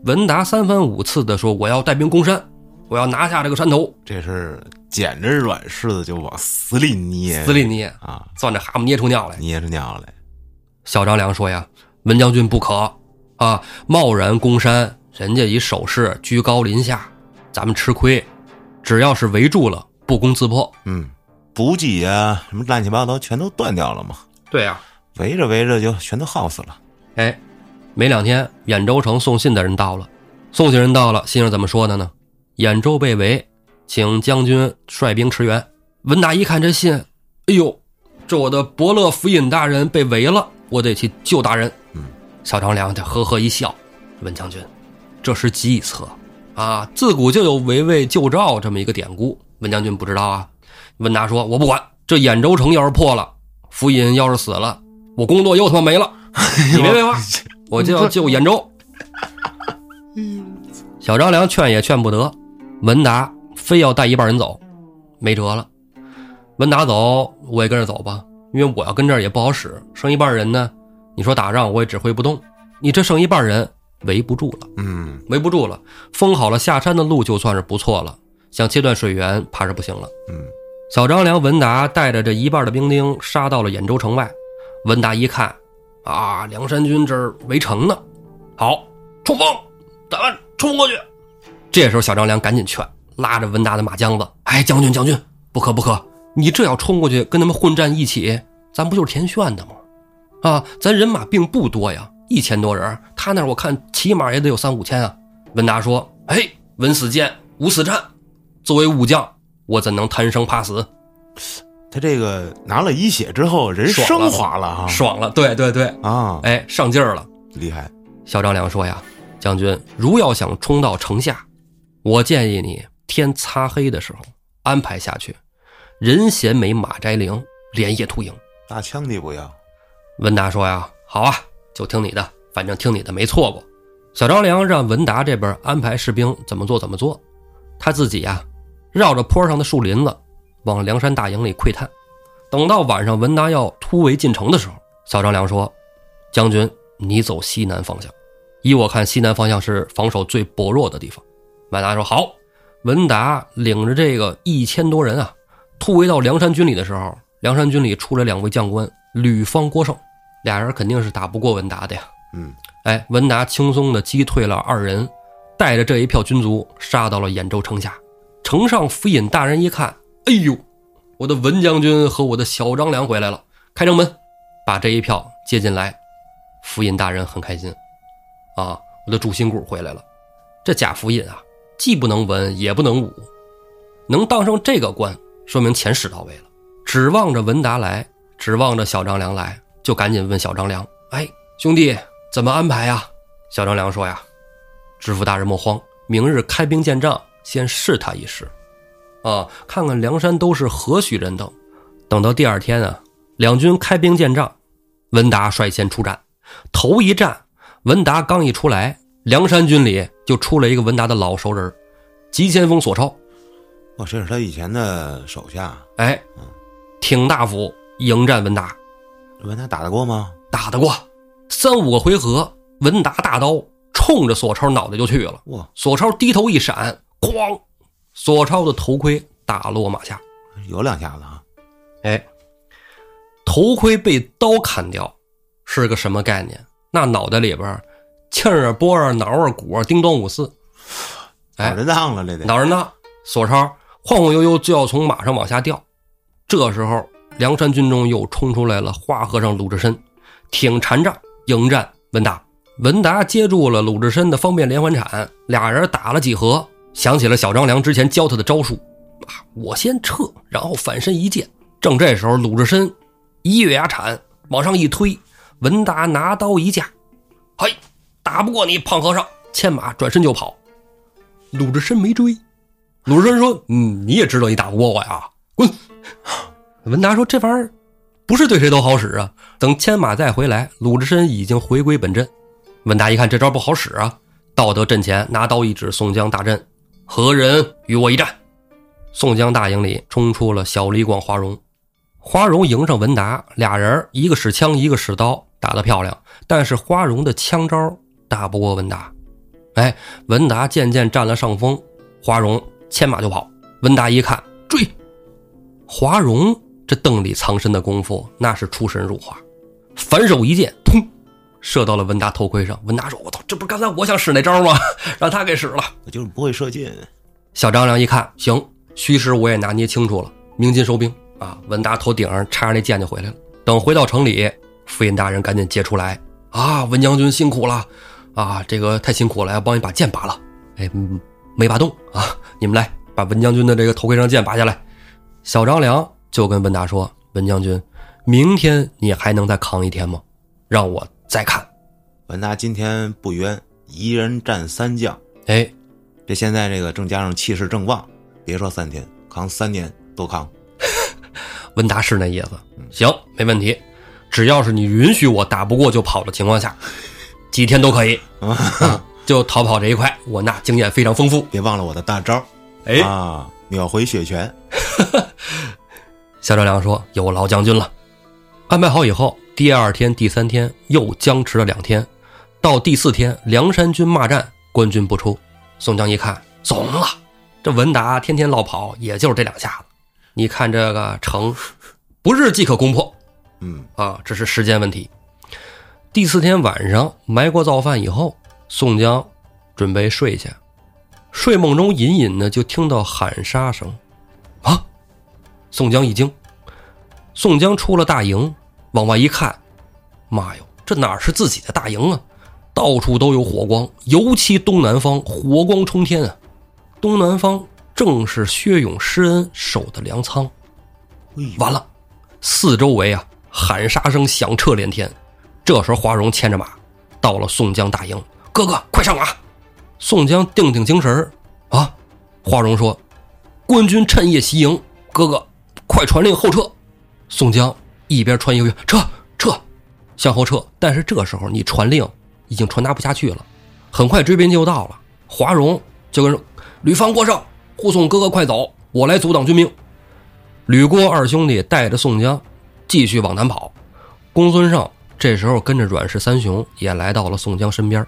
Speaker 1: 文达三番五次的说：“我要带兵攻山，我要拿下这个山头。
Speaker 2: 这是捡着软柿子就往死里捏，
Speaker 1: 死里捏
Speaker 2: 啊，
Speaker 1: 攥着蛤蟆捏出尿来。
Speaker 2: 捏出尿来。
Speaker 1: 小张良说：“呀，文将军不可啊，贸然攻山，人家以守势居高临下，咱们吃亏。只要是围住了，不攻自破。
Speaker 2: 嗯，补给啊，什么乱七八糟全都断掉了嘛。
Speaker 1: 对呀、
Speaker 2: 围着围着就全都耗死了。
Speaker 1: 哎，没两天，兖州城送信的人到了。送信人到了，信上怎么说的呢？兖州被围，请将军率兵驰援。文达一看这信，哎呦，这我的伯乐府尹大人被围了，我得去救大人。
Speaker 2: 嗯，
Speaker 1: 小张良就呵呵一笑，文将军，这是计策啊，自古就有围魏救赵这么一个典故。文将军不知道啊？文达说：“我不管，这兖州城要是破了，府尹要是死了，我工作又他妈没了。你别废话，我就要救兖州。”小张良劝也劝不得，文达非要带一半人走，没辙了。文达走，我也跟着走吧，因为我要跟这儿也不好使，剩一半人呢，你说打仗我也指挥不动，你这剩一半人围不住了，
Speaker 2: 嗯，
Speaker 1: 围不住了，封好了下山的路就算是不错了，想切断水源怕是不行了。
Speaker 2: 嗯，
Speaker 1: 小张良、文达带着这一半的兵丁杀到了兖州城外。文达一看，啊，梁山军这儿围城呢，好，冲锋，咱们冲过去。这时候，小张良赶紧劝，拉着文达的马缰子，哎，将军，将军，不可不可，你这要冲过去跟他们混战一起，咱不就是填炫的吗？啊，咱人马并不多呀，一千多人，他那儿我看起码也得有三五千啊。文达说，哎，文死谏，武死战，作为武将，我怎能贪生怕死？
Speaker 2: 他这个拿了一血之后，人
Speaker 1: 爽了
Speaker 2: 升华了啊
Speaker 1: 爽了，对对对，
Speaker 2: 啊，
Speaker 1: 哎，上劲儿了。
Speaker 2: 厉害。
Speaker 1: 小张良说呀：“将军，如要想冲到城下，我建议你天擦黑的时候安排下去，人衔美马摘灵，连夜突营。
Speaker 2: 大枪你不要，”
Speaker 1: 文达说呀：“好啊，就听你的，反正听你的没错过。”小张良让文达这边安排士兵怎么做怎么做，他自己呀绕着坡上的树林子往梁山大营里窥探。等到晚上文达要突围进城的时候，小张良说：“将军，你走西南方向。依我看，西南方向是防守最薄弱的地方。”文达说：“好。”文达领着这个一千多人啊，突围到梁山军里的时候，梁山军里出来两位将官，吕方、郭盛，俩人肯定是打不过文达的呀。
Speaker 2: 嗯，
Speaker 1: 哎，文达轻松的击退了二人，带着这一票军卒杀到了兖州城下。城上府尹大人一看，哎呦，我的文将军和我的小张良回来了，开城门，把这一票接进来。府尹大人很开心，啊，我的主心骨回来了。这贾府尹啊，既不能文，也不能武，能当上这个官，说明钱使到位了。指望着文达来，指望着小张良来，就赶紧问小张良：“哎，兄弟，怎么安排呀？”小张良说：“呀，知府大人莫慌，明日开兵见仗，先试他一试，啊，看看梁山都是何许人等。等到第二天啊，两军开兵见仗，文达率先出战。头一战，文达刚一出来，梁山军里就出来一个文达的老熟人，急先锋索超。
Speaker 2: 哦，这是他以前的手下，
Speaker 1: 哎，挺大斧迎战文达，
Speaker 2: 文达打得过吗？
Speaker 1: 打得过，三五个回合，文达大刀冲着索超脑袋就去了。
Speaker 2: 哇，
Speaker 1: 索超低头一闪，哐，索超的头盔打落马下。
Speaker 2: 有两下子啊！
Speaker 1: 哎，头盔被刀砍掉，是个什么概念？那脑袋里边，气儿啊、波儿、脑儿、骨儿，叮咚五四，哎
Speaker 2: 脑震荡了，这得
Speaker 1: 脑震荡，索超晃晃悠悠就要从马上往下掉。这时候，梁山军中又冲出来了花和尚鲁智深，挺禅杖迎战文达。文达接住了鲁智深的方便连环铲，俩人打了几合，想起了小张良之前教他的招数啊，我先撤，然后反身一剑。正这时候，鲁智深一跃牙铲往上一推，文达拿刀一架，嘿，打不过你，胖和尚，牵马转身就跑。鲁智深没追，鲁智深说：“嗯，你也知道你打不过我呀，滚！”文达说：“这玩意儿不是对谁都好使啊。”等牵马再回来，鲁智深已经回归本阵。文达一看这招不好使啊，到得阵前，拿刀一指宋江大阵：“何人与我一战？”宋江大营里冲出了小李广、花荣，花荣迎上文达，俩人一个使枪，一个使刀，打得漂亮。但是花荣的枪招打不过文达。哎，文达渐渐占了上风，花荣牵马就跑。文达一看，追。华容这洞里藏身的功夫，那是出神入化，反手一剑，砰，射到了文达头盔上。文达说：“我操，这不是刚才我想使那招吗？*laughs* 让他给使了。
Speaker 2: 我就是不会射箭。”
Speaker 1: 小张良一看，行，虚实我也拿捏清楚了，鸣金收兵啊！文达头顶上插着那箭就回来了。等回到城里，府尹大人赶紧接出来啊！文将军辛苦了啊！这个太辛苦了，要帮你把剑拔了。哎，没拔动啊！你们来把文将军的这个头盔上剑拔下来。小张良就跟文达说：“文将军，明天你还能再扛一天吗？让我再看。”
Speaker 2: 文达今天不冤，一人战三将。
Speaker 1: 哎，
Speaker 2: 这现在这个正加上气势正旺，别说三天，扛三年都扛。*laughs*
Speaker 1: 文达是那意思，行，没问题，只要是你允许我打不过就跑的情况下，*laughs* 几天都可以。*laughs* 啊、就逃跑这一块，我那经验非常丰富。
Speaker 2: 别忘了我的大招，
Speaker 1: 哎
Speaker 2: 啊，秒回血泉。
Speaker 1: 肖兆良说：“有劳将军了。”安排好以后，第二天、第三天又僵持了两天，到第四天，梁山军骂战，官军不出。宋江一看，怂了。这文达天天落跑，也就是这两下子。你看这个城，不日即可攻破，
Speaker 2: 嗯
Speaker 1: 啊，这是时间问题。第四天晚上，埋锅造饭以后，宋江准备睡下，睡梦中隐隐的就听到喊杀声，啊！宋江一惊，宋江出了大营，往外一看，妈哟，这哪是自己的大营啊？到处都有火光，尤其东南方火光冲天啊！东南方正是薛勇施恩守的粮仓。完了，四周围啊喊杀声响彻连天。这时候华容牵着马到了宋江大营，哥哥快上马！宋江定定精神儿啊，华荣说：“官军趁夜袭营，哥哥快传令后撤。”宋江一边传一边撤撤，向后撤。但是这时候你传令已经传达不下去了，很快追兵就到了。华容就跟吕方、郭盛护送哥哥快走，我来阻挡军兵。吕郭二兄弟带着宋江继续往南跑。公孙胜这时候跟着阮氏三雄也来到了宋江身边，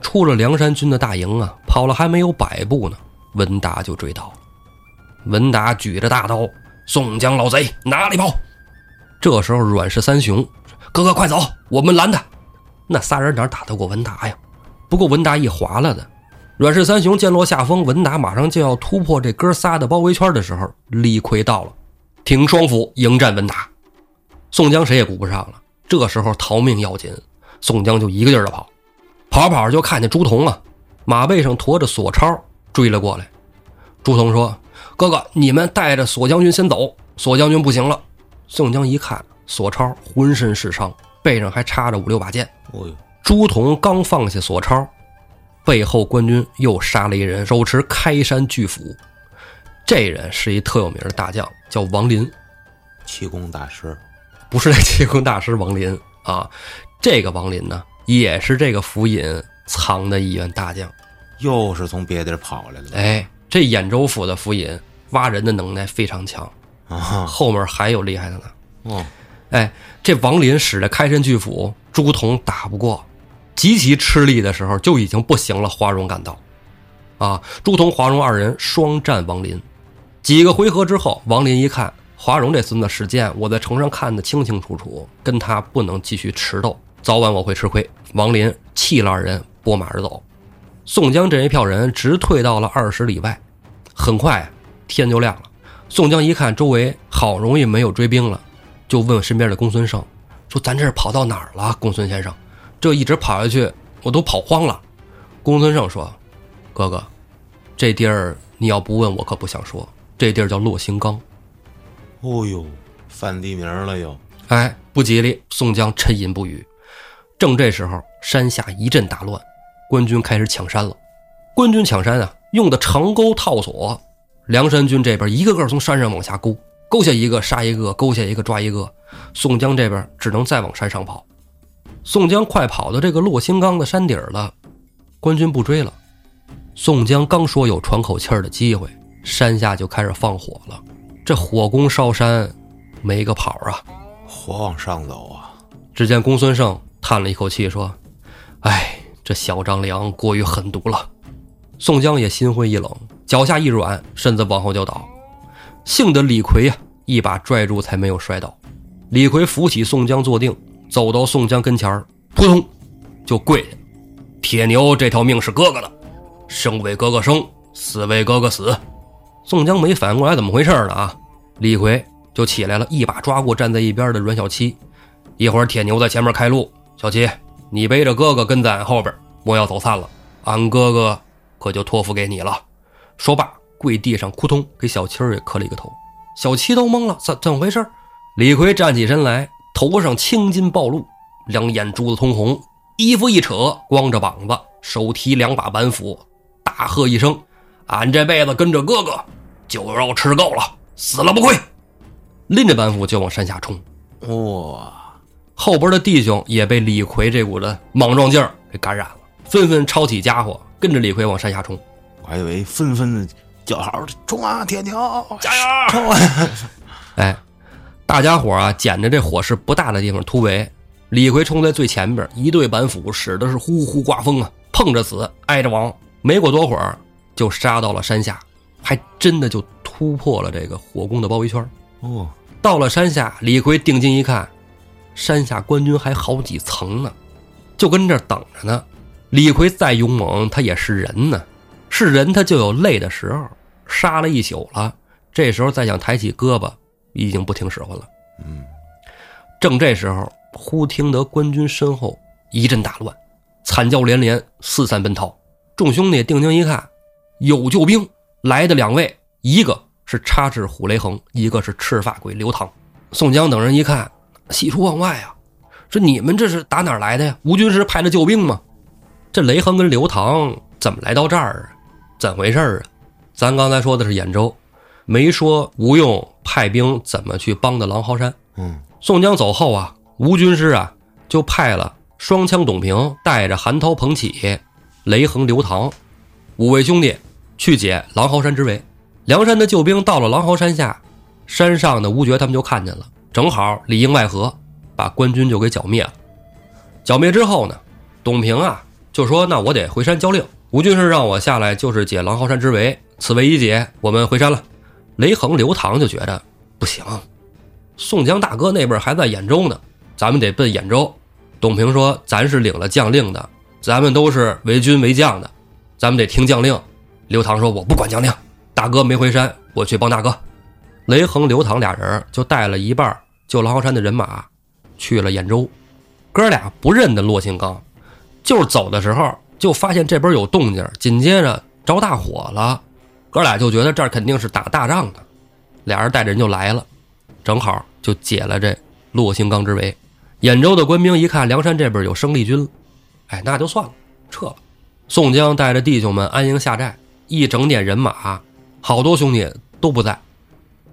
Speaker 1: 出了梁山军的大营啊，跑了还没有百步呢，文达就追到了。文达举着大刀，宋江老贼哪里跑？这时候阮氏三雄，哥哥快走，我们拦他。那仨人哪打得过文达呀？不过文达一划了的。阮氏三雄见落下风，文达马上就要突破这哥仨的包围圈的时候，李逵到了，挺双斧迎战文达。宋江谁也顾不上了，这时候逃命要紧，宋江就一个劲儿的跑，跑跑就看见朱仝啊，马背上驮着索超追了过来。朱仝说：“哥哥，你们带着索将军先走，索将军不行了。”宋江一看，索超浑身是伤，背上还插着五六把剑。
Speaker 2: 哦呦，
Speaker 1: 朱仝刚放下索超，背后官军又杀了一人，手持开山巨斧。这人是一特有名的大将，叫王林，
Speaker 2: 气功大师。
Speaker 1: 不是那气功大师王林啊。这个王林呢，也是这个府尹藏的一员大将。
Speaker 2: 又是从别地儿跑来的。
Speaker 1: 哎，这兖州府的府尹挖人的能耐非常强，
Speaker 2: 啊，
Speaker 1: 后面还有厉害的呢。
Speaker 2: 哦，
Speaker 1: 哎，这王林使的开山巨斧，朱仝打不过，极其吃力的时候就已经不行了。华容赶到，啊，朱仝、华容二人双战王林。几个回合之后，王林一看华容这孙子使剑，我在城上看得清清楚楚，跟他不能继续持斗，早晚我会吃亏。王林弃了二人，拨马而走。宋江这一票人直退到了二十里外。很快天就亮了。宋江一看周围好容易没有追兵了，就问身边的公孙胜说：“咱这是跑到哪儿了，公孙先生？这一直跑下去，我都跑慌了。”公孙胜说：“哥哥，这地儿你要不问我可不想说。这地儿叫落星岗。”
Speaker 2: 哦呦，犯地名了又！
Speaker 1: 哎，不吉利！宋江沉吟不语。正这时候，山下一阵大乱，官军开始抢山了。官军抢山啊，用的长钩套索。梁山军这边一个个从山上往下勾，勾下一个杀一个，勾下一个抓一个。宋江这边只能再往山上跑。宋江快跑到这个落星岗的山顶了，官军不追了。宋江刚说有喘口气儿的机会，山下就开始放火了。这火攻烧山，没个跑啊！
Speaker 2: 火往上走啊！
Speaker 1: 只见公孙胜叹了一口气说：“哎，这小张良过于狠毒了。”宋江也心灰意冷。脚下一软，身子往后就倒，幸得李逵呀一把拽住，才没有摔倒。李逵扶起宋江坐定，走到宋江跟前扑通就跪下：“铁牛这条命是哥哥的，生为哥哥生，死为哥哥死。”宋江没反应过来怎么回事呢啊！李逵就起来了，一把抓过站在一边的阮小七：“一会儿铁牛在前面开路，小七你背着哥哥跟在俺后边，莫要走散了。俺哥哥可就托付给你了。”说罢，跪地上，扑通给小七儿也磕了一个头。小七都懵了，怎怎么回事？李逵站起身来，头上青筋暴露，两眼珠子通红，衣服一扯，光着膀子，手提两把板斧，大喝一声：“俺这辈子跟着哥哥，酒肉吃够了，死了不亏！”拎着板斧就往山下冲。
Speaker 2: 哇！
Speaker 1: 后边的弟兄也被李逵这股子莽撞劲儿给感染了，纷纷抄起家伙，跟着李逵往山下冲。
Speaker 2: 我还以为纷纷的叫好，冲啊，铁牛，
Speaker 1: 加油！冲啊！*laughs* 哎，大家伙啊，捡着这火势不大的地方突围。李逵冲在最前边，一对板斧使的是呼呼刮风啊，碰着死，挨着亡。没过多会儿，就杀到了山下，还真的就突破了这个火攻的包围圈。
Speaker 2: 哦，
Speaker 1: 到了山下，李逵定睛一看，山下官军还好几层呢，就跟这等着呢。李逵再勇猛，他也是人呢。是人，他就有累的时候。杀了一宿了，这时候再想抬起胳膊，已经不听使唤了。
Speaker 2: 嗯，
Speaker 1: 正这时候，忽听得官军身后一阵大乱，惨叫连连，四散奔逃。众兄弟定睛一看，有救兵来的两位，一个是插翅虎雷横，一个是赤发鬼刘唐。宋江等人一看，喜出望外啊，说：“你们这是打哪儿来的呀？吴军师派的救兵吗？这雷横跟刘唐怎么来到这儿啊？”怎回事儿啊？咱刚才说的是兖州，没说吴用派兵怎么去帮的狼嚎山。
Speaker 2: 嗯，
Speaker 1: 宋江走后啊，吴军师啊就派了双枪董平带着韩涛、彭起、雷横、刘唐五位兄弟去解狼嚎山之围。梁山的救兵到了狼嚎山下，山上的吴觉他们就看见了，正好里应外合，把官军就给剿灭了。剿灭之后呢，董平啊就说：“那我得回山交令。”吴军师让我下来，就是解狼嚎山之围。此为一解，我们回山了。雷横、刘唐就觉得不行，宋江大哥那边还在兖州呢，咱们得奔兖州。董平说：“咱是领了将令的，咱们都是为军为将的，咱们得听将令。”刘唐说：“我不管将令，大哥没回山，我去帮大哥。”雷横、刘唐俩人就带了一半救狼嚎山的人马去了兖州。哥俩不认得骆庆刚，就是走的时候。就发现这边有动静，紧接着着大火了，哥俩就觉得这儿肯定是打大仗的，俩人带着人就来了，正好就解了这洛星刚之围。兖州的官兵一看梁山这边有生力军了，哎，那就算了，撤了。宋江带着弟兄们安营下寨，一整点人马，好多兄弟都不在。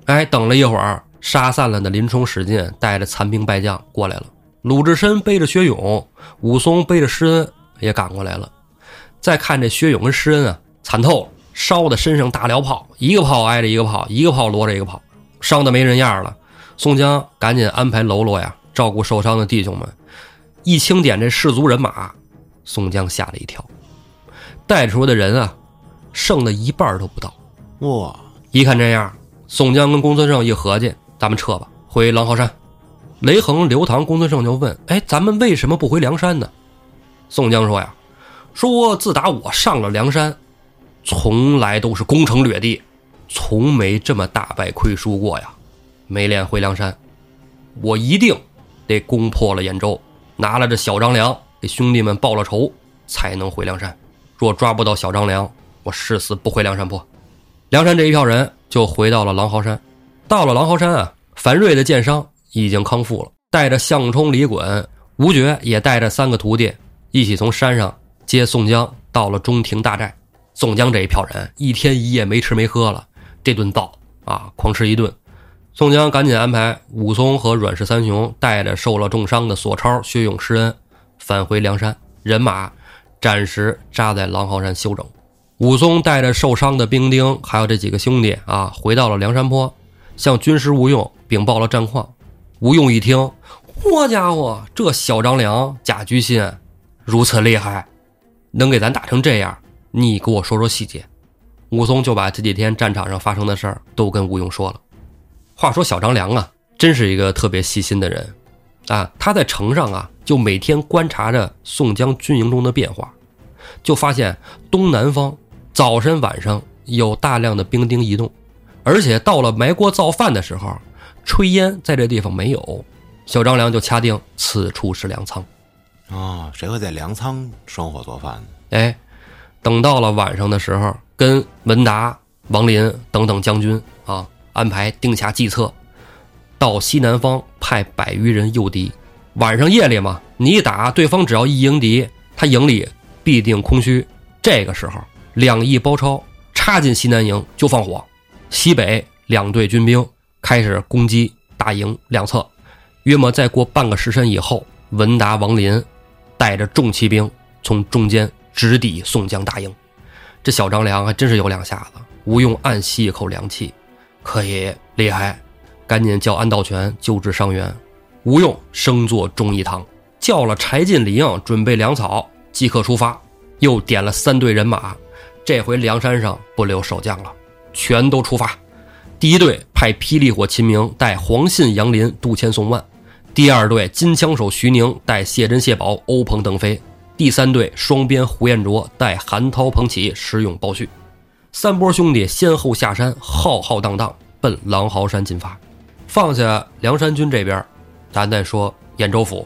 Speaker 1: 哎，等了一会儿，杀散了的林冲、史进带着残兵败将过来了，鲁智深背着薛勇，武松背着施恩也赶过来了。再看这薛勇跟施恩啊，惨透了，烧的身上大燎泡，一个炮挨着一个炮，一个炮摞着一个炮，伤的没人样了。宋江赶紧安排喽啰呀，照顾受伤的弟兄们。一清点这士卒人马，宋江吓了一跳，带出的人啊，剩的一半都不到。
Speaker 2: 哇！
Speaker 1: 一看这样，宋江跟公孙胜一合计，咱们撤吧，回狼嚎山。雷横、刘唐、公孙胜就问：“哎，咱们为什么不回梁山呢？”宋江说：“呀。”说自打我上了梁山，从来都是攻城略地，从没这么大败亏输过呀。没脸回梁山，我一定得攻破了兖州，拿了这小张良给兄弟们报了仇，才能回梁山。若抓不到小张良，我誓死不回梁山坡。梁山这一票人就回到了狼嚎山。到了狼嚎山啊，樊瑞的剑伤已经康复了，带着项冲、李衮、吴觉也带着三个徒弟一起从山上接宋江到了中庭大寨。宋江这一票人一天一夜没吃没喝了，这顿造啊，狂吃一顿。宋江赶紧安排武松和阮氏三雄带着受了重伤的索超、薛勇、施恩返回梁山，人马暂时扎在狼嚎山休整。武松带着受伤的兵丁，还有这几个兄弟啊，回到了梁山坡，向军师吴用禀报了战况。吴用一听，嚯家伙，这小张良、贾居信如此厉害，能给咱打成这样？你给我说说细节。武松就把这几天战场上发生的事儿都跟吴用说了。话说小张良啊，真是一个特别细心的人，啊，他在城上啊，就每天观察着宋江军营中的变化，就发现东南方早晨晚上有大量的兵丁移动，而且到了埋锅造饭的时候，炊烟在这地方没有，小张良就掐定此处是粮仓。
Speaker 2: 啊，谁会在粮仓生火做饭呢？
Speaker 1: 哎，等到了晚上的时候，跟文达、王林等等将军啊。安排定下计策，到西南方派百余人诱敌。晚上夜里嘛，你打对方，只要一迎敌，他营里必定空虚。这个时候，两翼包抄插进西南营就放火。西北两队军兵开始攻击大营两侧。约莫再过半个时辰以后，文达、王林带着重骑兵从中间直抵宋江大营。这小张良还真是有两下子。吴用暗吸一口凉气。可以厉害，赶紧叫安道全救治伤员。吴用升座忠义堂，叫了柴进、李应准备粮草，即刻出发。又点了三队人马，这回梁山上不留守将了，全都出发。第一队派霹雳火秦明带黄信、杨林杜迁宋万；第二队金枪手徐宁带谢珍、谢宝、欧鹏、邓飞；第三队双鞭胡彦卓带韩涛、彭启、石勇、包旭。三波兄弟先后下山，浩浩荡荡奔狼嚎山进发。放下梁山军这边，咱再说兖州府。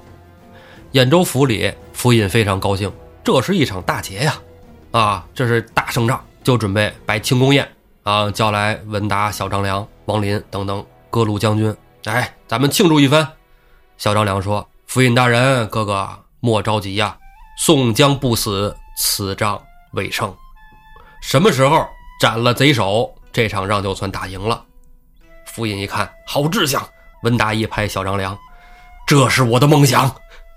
Speaker 1: 兖州府里，府尹非常高兴，这是一场大捷呀！啊，这是大胜仗，就准备摆庆功宴啊，叫来文达、小张良、王林等等各路将军，哎，咱们庆祝一番。小张良说：“府尹大人，哥哥莫着急呀，宋江不死，此仗未胜。什么时候？”斩了贼首，这场仗就算打赢了。府尹一看，好志向。文达一拍小张良：“这是我的梦想。”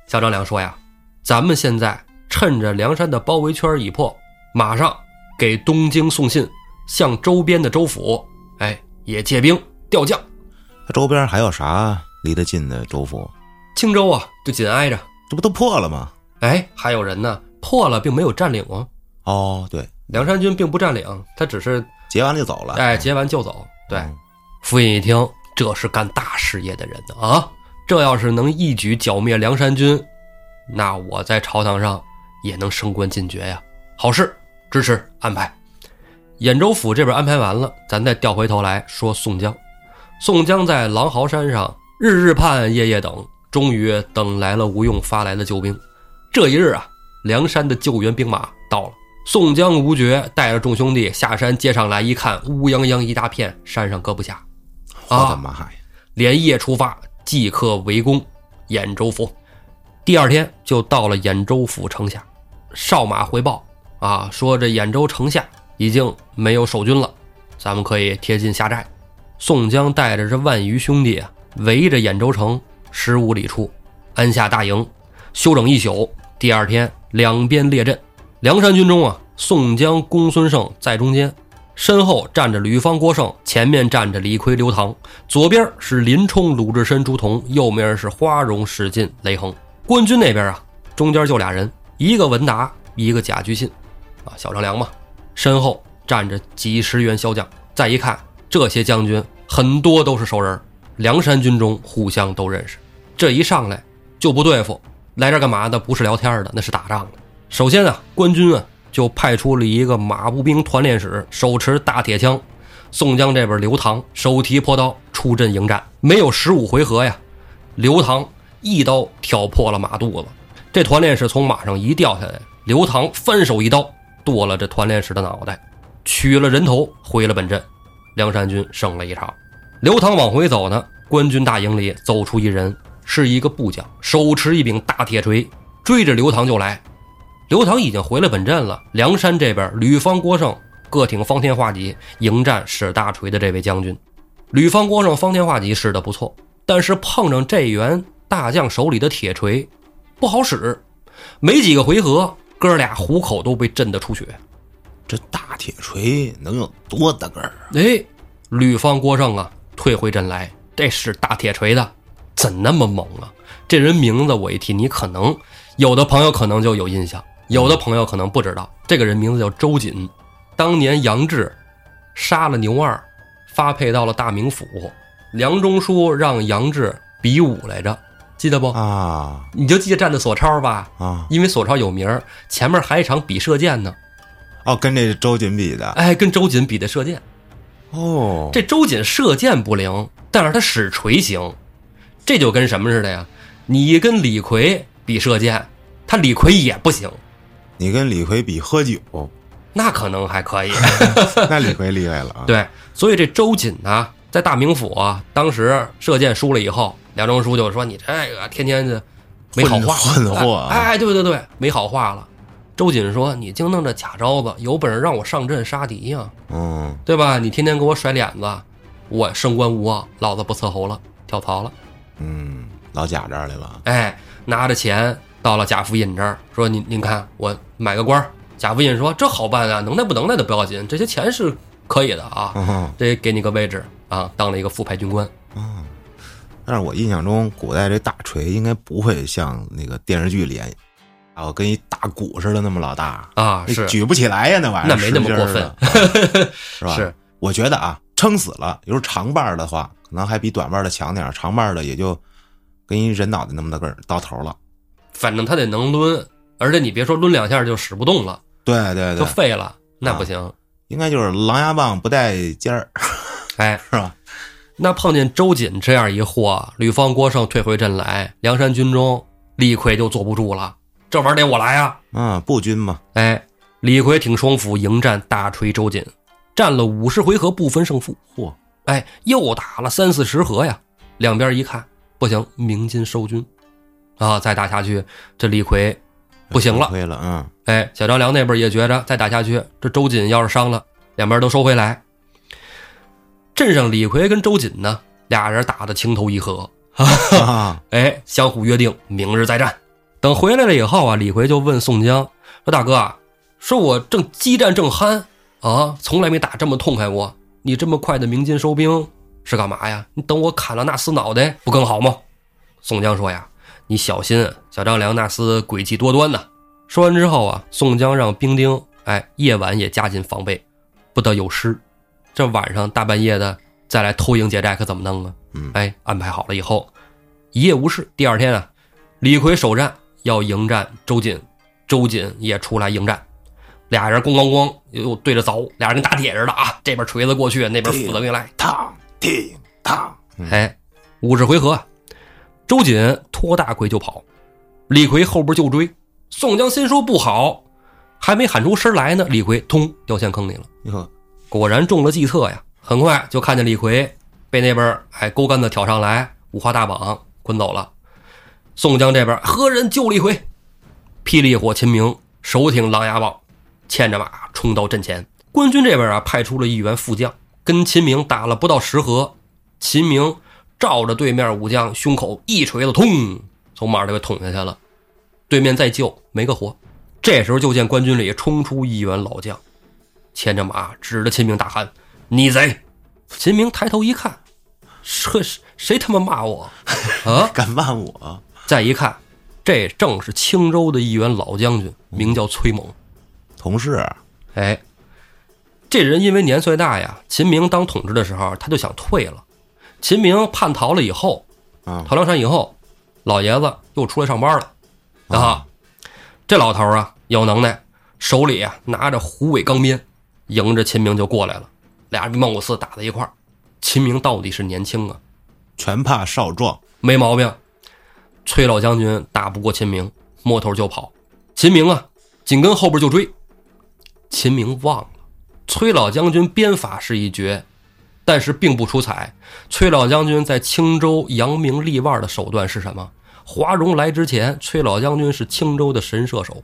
Speaker 1: 小张良说：“呀，咱们现在趁着梁山的包围圈已破，马上给东京送信，向周边的州府，哎，也借兵调将。
Speaker 2: 他周边还有啥离得近的州府？
Speaker 1: 青州啊，就紧挨着。
Speaker 2: 这不都破了吗？
Speaker 1: 哎，还有人呢。破了，并没有占领啊。
Speaker 2: 哦，对。
Speaker 1: 梁山军并不占领，他只是
Speaker 2: 劫完就走了。
Speaker 1: 哎，劫完就走。对，府尹一听，这是干大事业的人呢啊！这要是能一举剿灭梁山军，那我在朝堂上也能升官进爵呀。好事，支持安排。兖州府这边安排完了，咱再调回头来说宋江。宋江在狼嚎山上日日盼，夜夜等，终于等来了吴用发来的救兵。这一日啊，梁山的救援兵马到了。宋江、吴觉带着众兄弟下山接上来，一看乌泱泱一大片，山上搁不下。
Speaker 2: 我的妈呀！
Speaker 1: 连夜出发，即刻围攻兖州府。第二天就到了兖州府城下，哨马回报啊，说这兖州城下已经没有守军了，咱们可以贴近下寨。宋江带着这万余兄弟啊，围着兖州城十五里处安下大营，休整一宿。第二天两边列阵。梁山军中啊，宋江、公孙胜在中间，身后站着吕方、郭盛，前面站着李逵、刘唐，左边是林冲、鲁智深、朱仝，右面是花荣、史进、雷横。官军那边啊，中间就俩人，一个文达，一个贾居信，啊，小张良嘛。身后站着几十员骁将。再一看，这些将军很多都是熟人，梁山军中互相都认识。这一上来就不对付，来这干嘛的？不是聊天的，那是打仗的。首先啊，官军啊就派出了一个马步兵团练使，手持大铁枪。宋江这边刘唐手提破刀出阵迎战，没有十五回合呀，刘唐一刀挑破了马肚子，这团练使从马上一掉下来，刘唐翻手一刀剁了这团练使的脑袋，取了人头回了本阵，梁山军胜了一场。刘唐往回走呢，官军大营里走出一人，是一个部将，手持一柄大铁锤，追着刘唐就来。刘唐已经回了本镇了，梁山这边吕方、郭盛。各挺方天画戟迎战使大锤的这位将军，吕方、郭盛方天画戟使得不错，但是碰上这员大将手里的铁锤不好使，没几个回合，哥俩虎口都被震得出血。
Speaker 2: 这大铁锤能有多大个儿？
Speaker 1: 哎，吕方、郭盛啊，退回阵来，这是大铁锤的，怎那么猛啊？这人名字我一提，你可能有的朋友可能就有印象，有的朋友可能不知道，这个人名字叫周瑾。当年杨志杀了牛二，发配到了大名府。梁中书让杨志比武来着，记得不？
Speaker 2: 啊，
Speaker 1: 你就记得站的索超吧？
Speaker 2: 啊，
Speaker 1: 因为索超有名前面还一场比射箭呢。
Speaker 2: 哦，跟这周瑾比的。
Speaker 1: 哎，跟周瑾比的射箭。
Speaker 2: 哦，
Speaker 1: 这周瑾射箭不灵，但是他使锤行。这就跟什么似的呀？你跟李逵比射箭，他李逵也不行。
Speaker 2: 你跟李逵比喝酒。
Speaker 1: 那可能还可以，*laughs*
Speaker 2: 那李逵厉害了啊！*laughs*
Speaker 1: 对，所以这周瑾呢，在大名府啊，当时射箭输了以后，梁中书就说：“你这个天天的没好话，
Speaker 2: 混货！”
Speaker 1: 哎，对对对，没好话了。周瑾说：“你净弄这假招子，有本事让我上阵杀敌呀！
Speaker 2: 嗯，
Speaker 1: 对吧？你天天给我甩脸子，我升官无望，老子不伺候了，跳槽了。
Speaker 2: 嗯，老贾这儿来了。
Speaker 1: 哎，拿着钱到了贾府尹这儿，说：‘您您看，我买个官。’贾福印说：“这好办啊，能耐不能耐的不要紧，这些钱是可以的啊。这给你个位置啊，当了一个副派军官。
Speaker 2: 嗯，但是我印象中，古代这大锤应该不会像那个电视剧里啊，跟一大鼓似的那么老大
Speaker 1: 啊，是
Speaker 2: 举不起来呀，那玩意儿
Speaker 1: 那没那么过
Speaker 2: 分，*laughs* 是吧？
Speaker 1: 是，
Speaker 2: 我觉得啊，撑死了，有时候长把的话，可能还比短把的强点长把的也就跟一人脑袋那么大个儿到头了。
Speaker 1: 反正他得能抡，而且你别说抡两下就使不动了。”
Speaker 2: 对对对，
Speaker 1: 就废了，那不行。
Speaker 2: 应该就是狼牙棒不带尖儿，*laughs*
Speaker 1: 哎，
Speaker 2: 是吧？
Speaker 1: 那碰见周瑾这样一货，吕方、郭盛退回阵来，梁山军中李逵就坐不住了。这玩意儿得我来啊！
Speaker 2: 嗯，步军嘛。
Speaker 1: 哎，李逵挺双斧迎战大锤周瑾，战了五十回合不分胜负。
Speaker 2: 嚯！
Speaker 1: 哎，又打了三四十合呀。两边一看，不行，鸣金收军啊！再打下去，这李逵。不行了，
Speaker 2: 亏了，嗯，
Speaker 1: 哎，小张良那边也觉着再打下去，这周瑾要是伤了，两边都收回来。镇上李逵跟周瑾呢，俩人打的情投意合，哈哈 *laughs* 哎，相互约定明日再战。等回来了以后啊，李逵就问宋江说：“大哥，说我正激战正酣啊，从来没打这么痛快过，你这么快的鸣金收兵是干嘛呀？你等我砍了那厮脑袋不更好吗？”宋江说呀。你小心，小张良那厮诡计多端呐！说完之后啊，宋江让兵丁哎，夜晚也加紧防备，不得有失。这晚上大半夜的再来偷营劫寨，可怎么弄啊？
Speaker 2: 嗯，
Speaker 1: 哎，安排好了以后，一夜无事。第二天啊，李逵首战要迎战周瑾，周瑾也出来迎战，俩人咣咣咣又对着凿，俩人跟打铁似的啊！这边锤子过去，那边斧子给来，
Speaker 2: 烫踢烫，
Speaker 1: 哎，五十回合。周瑾拖大奎就跑，李逵后边就追。宋江心说不好，还没喊出声来呢，李逵通掉陷坑里了。果然中了计策呀！很快就看见李逵被那边哎钩杆子挑上来，五花大绑捆走了。宋江这边何人救了一回？霹雳火秦明手挺狼牙棒，牵着马冲到阵前。官军这边啊派出了一员副将，跟秦明打了不到十合，秦明。照着对面武将胸口一锤子，通，从马上就捅下去了。对面再救没个活。这时候就见官军里冲出一员老将，牵着马指着秦明大喊：“逆贼！”秦明抬头一看，这谁他妈骂我啊？*laughs*
Speaker 2: 敢骂我？
Speaker 1: 再一看，这正是青州的一员老将军，名叫崔猛，
Speaker 2: 同事。
Speaker 1: 哎，这人因为年岁大呀，秦明当统治的时候他就想退了。秦明叛逃了以后，
Speaker 2: 啊，
Speaker 1: 逃梁山以后，老爷子又出来上班了，啊，这老头啊有能耐，手里啊拿着虎尾钢鞭，迎着秦明就过来了。俩人貌似打在一块儿。秦明到底是年轻啊，
Speaker 2: 全怕少壮，
Speaker 1: 没毛病。崔老将军打不过秦明，摸头就跑。秦明啊，紧跟后边就追。秦明忘了，崔老将军鞭法是一绝，但是并不出彩。崔老将军在青州扬名立万的手段是什么？华容来之前，崔老将军是青州的神射手。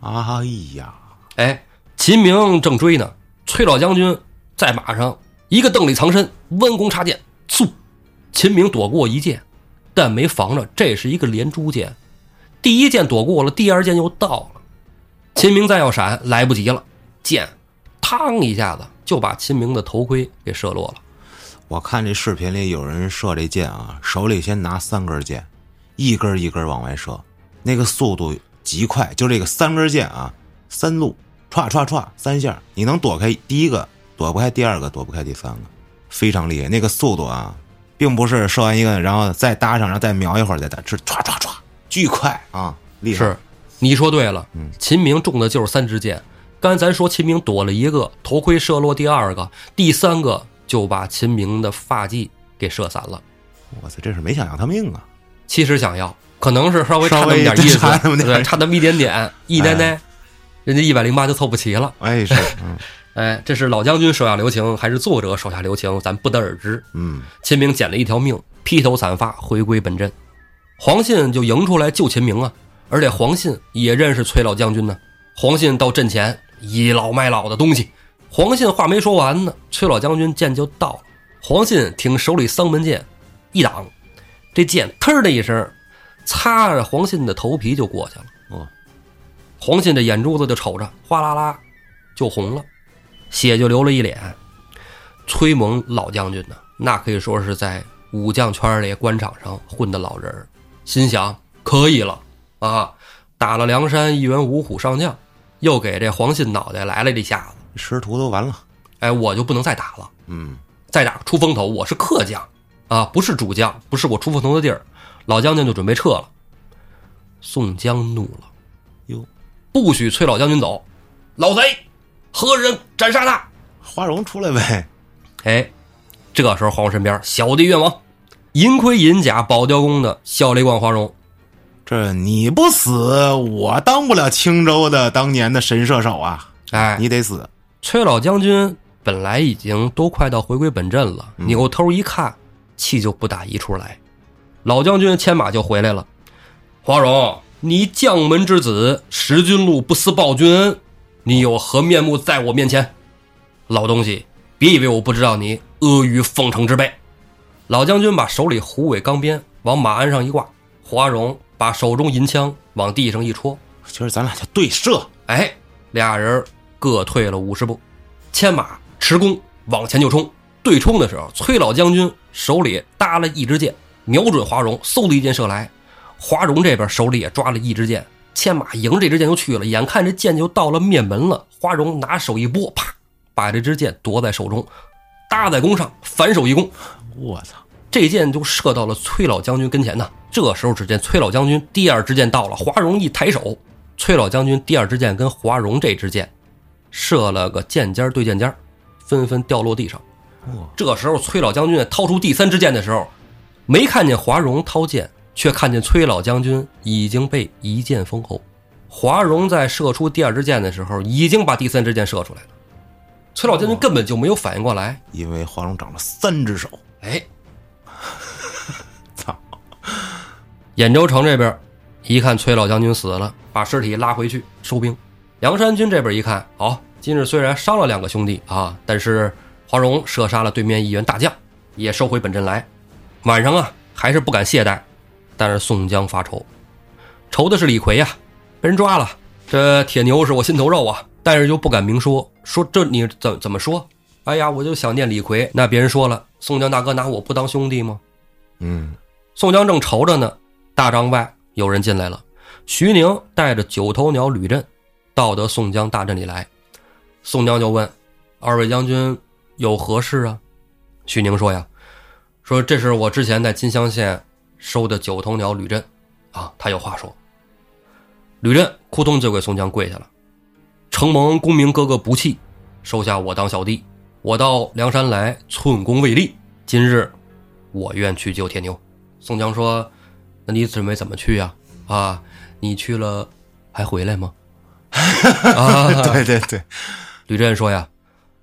Speaker 2: 哎呀，
Speaker 1: 哎，秦明正追呢，崔老将军在马上一个蹬里藏身，弯弓插箭，嗖！秦明躲过一箭，但没防着，这是一个连珠箭。第一箭躲过了，第二箭又到了。秦明再要闪，来不及了，箭，嘡一下子就把秦明的头盔给射落了。
Speaker 2: 我看这视频里有人射这箭啊，手里先拿三根箭，一根一根往外射，那个速度极快。就这个三根箭啊，三路歘歘歘三下，你能躲开第一个，躲不开第二个，躲不开第三个，非常厉害。那个速度啊，并不是射完一个，然后再搭上，然后再瞄一会儿再打，是歘歘歘，巨快啊，厉害。
Speaker 1: 是，你说对了，秦明中的就是三支箭。刚才咱说秦明躲了一个头盔射落，第二个、第三个就把秦明的发髻给射散了。
Speaker 2: 我操，这是没想要他命啊！
Speaker 1: 其实想要，可能是稍微差那么点意思，对，差那么一点点，一奶奶，人家一百零八就凑不齐了。
Speaker 2: 哎，是，
Speaker 1: 哎，这是老将军手下留情，还是作者手下留情，咱不得而知。
Speaker 2: 嗯，
Speaker 1: 秦明捡了一条命，披头散发回归本阵，黄信就迎出来救秦明啊，而且黄信也认识崔老将军呢。黄信到阵前倚老卖老的东西，黄信话没说完呢，崔老将军剑就到了。黄信挺手里丧门剑，一挡，这剑腾的一声，擦着黄信的头皮就过去了。
Speaker 2: 哦，
Speaker 1: 黄信的眼珠子就瞅着，哗啦啦就红了，血就流了一脸。崔蒙老将军呢，那可以说是在武将圈里官场上混的老人儿，心想可以了啊，打了梁山一员五虎上将，又给这黄信脑袋来了这下子，
Speaker 2: 师徒都完了。
Speaker 1: 哎，我就不能再打了，
Speaker 2: 嗯，
Speaker 1: 再打出风头，我是客将啊，不是主将，不是我出风头的地儿。老将军就准备撤了。宋江怒了，
Speaker 2: 哟，
Speaker 1: 不许崔老将军走！老贼，何人斩杀他？
Speaker 2: 花荣出来呗。
Speaker 1: 哎，这时候花荣身边小弟愿望，银盔银甲宝雕宫的小雷光花荣，
Speaker 2: 这你不死，我当不了青州的当年的神射手啊！
Speaker 1: 哎，
Speaker 2: 你得死。
Speaker 1: 崔老将军本来已经都快到回归本阵了，扭头一看，气就不打一处来。老将军牵马就回来了。花荣，你将门之子，识君禄，不思报君恩，你有何面目在我面前？老东西，别以为我不知道你阿谀奉承之辈。老将军把手里虎尾钢鞭往马鞍上一挂，华荣把手中银枪往地上一戳，
Speaker 2: 今儿咱俩就对射。
Speaker 1: 哎，俩人各退了五十步，牵马持弓往前就冲。对冲的时候，崔老将军手里搭了一支箭，瞄准华容，嗖的一箭射来。华容这边手里也抓了一支箭，牵马迎这支箭就去了。眼看这箭就到了面门了，花荣拿手一拨，啪，把这支箭夺在手中，搭在弓上，反手一弓，
Speaker 2: 我操！
Speaker 1: 这箭就射到了崔老将军跟前呢。这时候，只见崔老将军第二支箭到了，华容一抬手，崔老将军第二支箭跟华容这支箭射了个箭尖对箭尖，纷纷掉落地上。这时候，崔老将军掏出第三支箭的时候，没看见华容掏箭，却看见崔老将军已经被一箭封喉。华容在射出第二支箭的时候，已经把第三支箭射出来了。崔老将军根本就没有反应过来，
Speaker 2: 因为华容长了三只手。
Speaker 1: 哎，*laughs*
Speaker 2: 操！
Speaker 1: 兖州城这边一看崔老将军死了，把尸体拉回去收兵。梁山军这边一看，好，今日虽然伤了两个兄弟啊，但是华容射杀了对面一员大将，也收回本阵来。晚上啊，还是不敢懈怠。但是宋江发愁，愁的是李逵呀，被人抓了。这铁牛是我心头肉啊，但是又不敢明说。说这你怎怎么说？哎呀，我就想念李逵。那别人说了，宋江大哥拿我不当兄弟吗？
Speaker 2: 嗯，
Speaker 1: 宋江正愁着呢，大帐外有人进来了。徐宁带着九头鸟吕震，到得宋江大阵里来。宋江就问：“二位将军有何事啊？”徐宁说：“呀，说这是我之前在金乡县收的九头鸟吕震，啊，他有话说。”吕震扑通就给宋江跪下了，承蒙公明哥哥不弃，收下我当小弟。我到梁山来，寸功未立。今日我愿去救铁牛。宋江说：“那你准备怎么去呀？啊，你去了还回来吗？”啊，*laughs*
Speaker 2: 对对对，
Speaker 1: 吕震说呀：“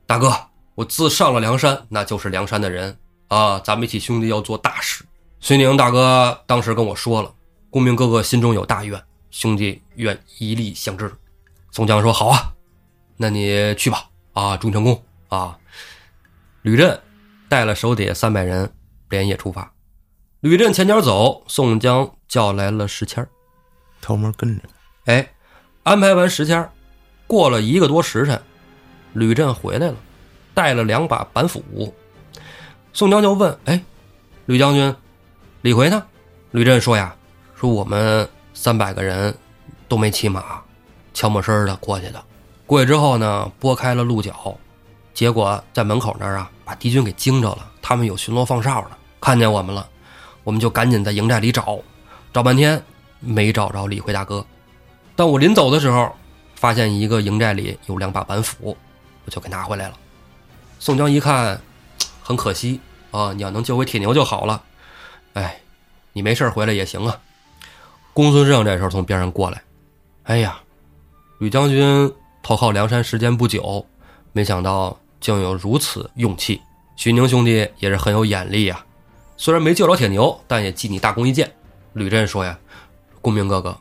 Speaker 1: 大哥，我自上了梁山，那就是梁山的人啊。咱们一起兄弟要做大事。遂宁大哥当时跟我说了，公明哥哥心中有大愿，兄弟愿一力相支。”宋江说：“好啊，那你去吧。啊，忠成功啊。”吕震带了手底下三百人，连夜出发。吕震前脚走，宋江叫来了石谦
Speaker 2: 偷摸跟着。
Speaker 1: 哎，安排完石谦过了一个多时辰，吕震回来了，带了两把板斧。宋江就问：“哎，吕将军，李逵呢？”吕震说：“呀，说我们三百个人都没骑马，悄没声的过去的。过去之后呢，拨开了鹿角。”结果在门口那儿啊，把敌军给惊着了。他们有巡逻放哨的，看见我们了，我们就赶紧在营寨里找，找半天没找着李逵大哥。但我临走的时候，发现一个营寨里有两把板斧，我就给拿回来了。宋江一看，*tsk* 很可惜啊，你要能救回铁牛就好了。哎，你没事回来也行啊。公孙胜这时候从边上过来，哎呀，吕将军投靠梁山时间不久，没想到。竟有如此勇气，许宁兄弟也是很有眼力呀。虽然没救着铁牛，但也记你大功一件。吕震说呀：“公明哥哥，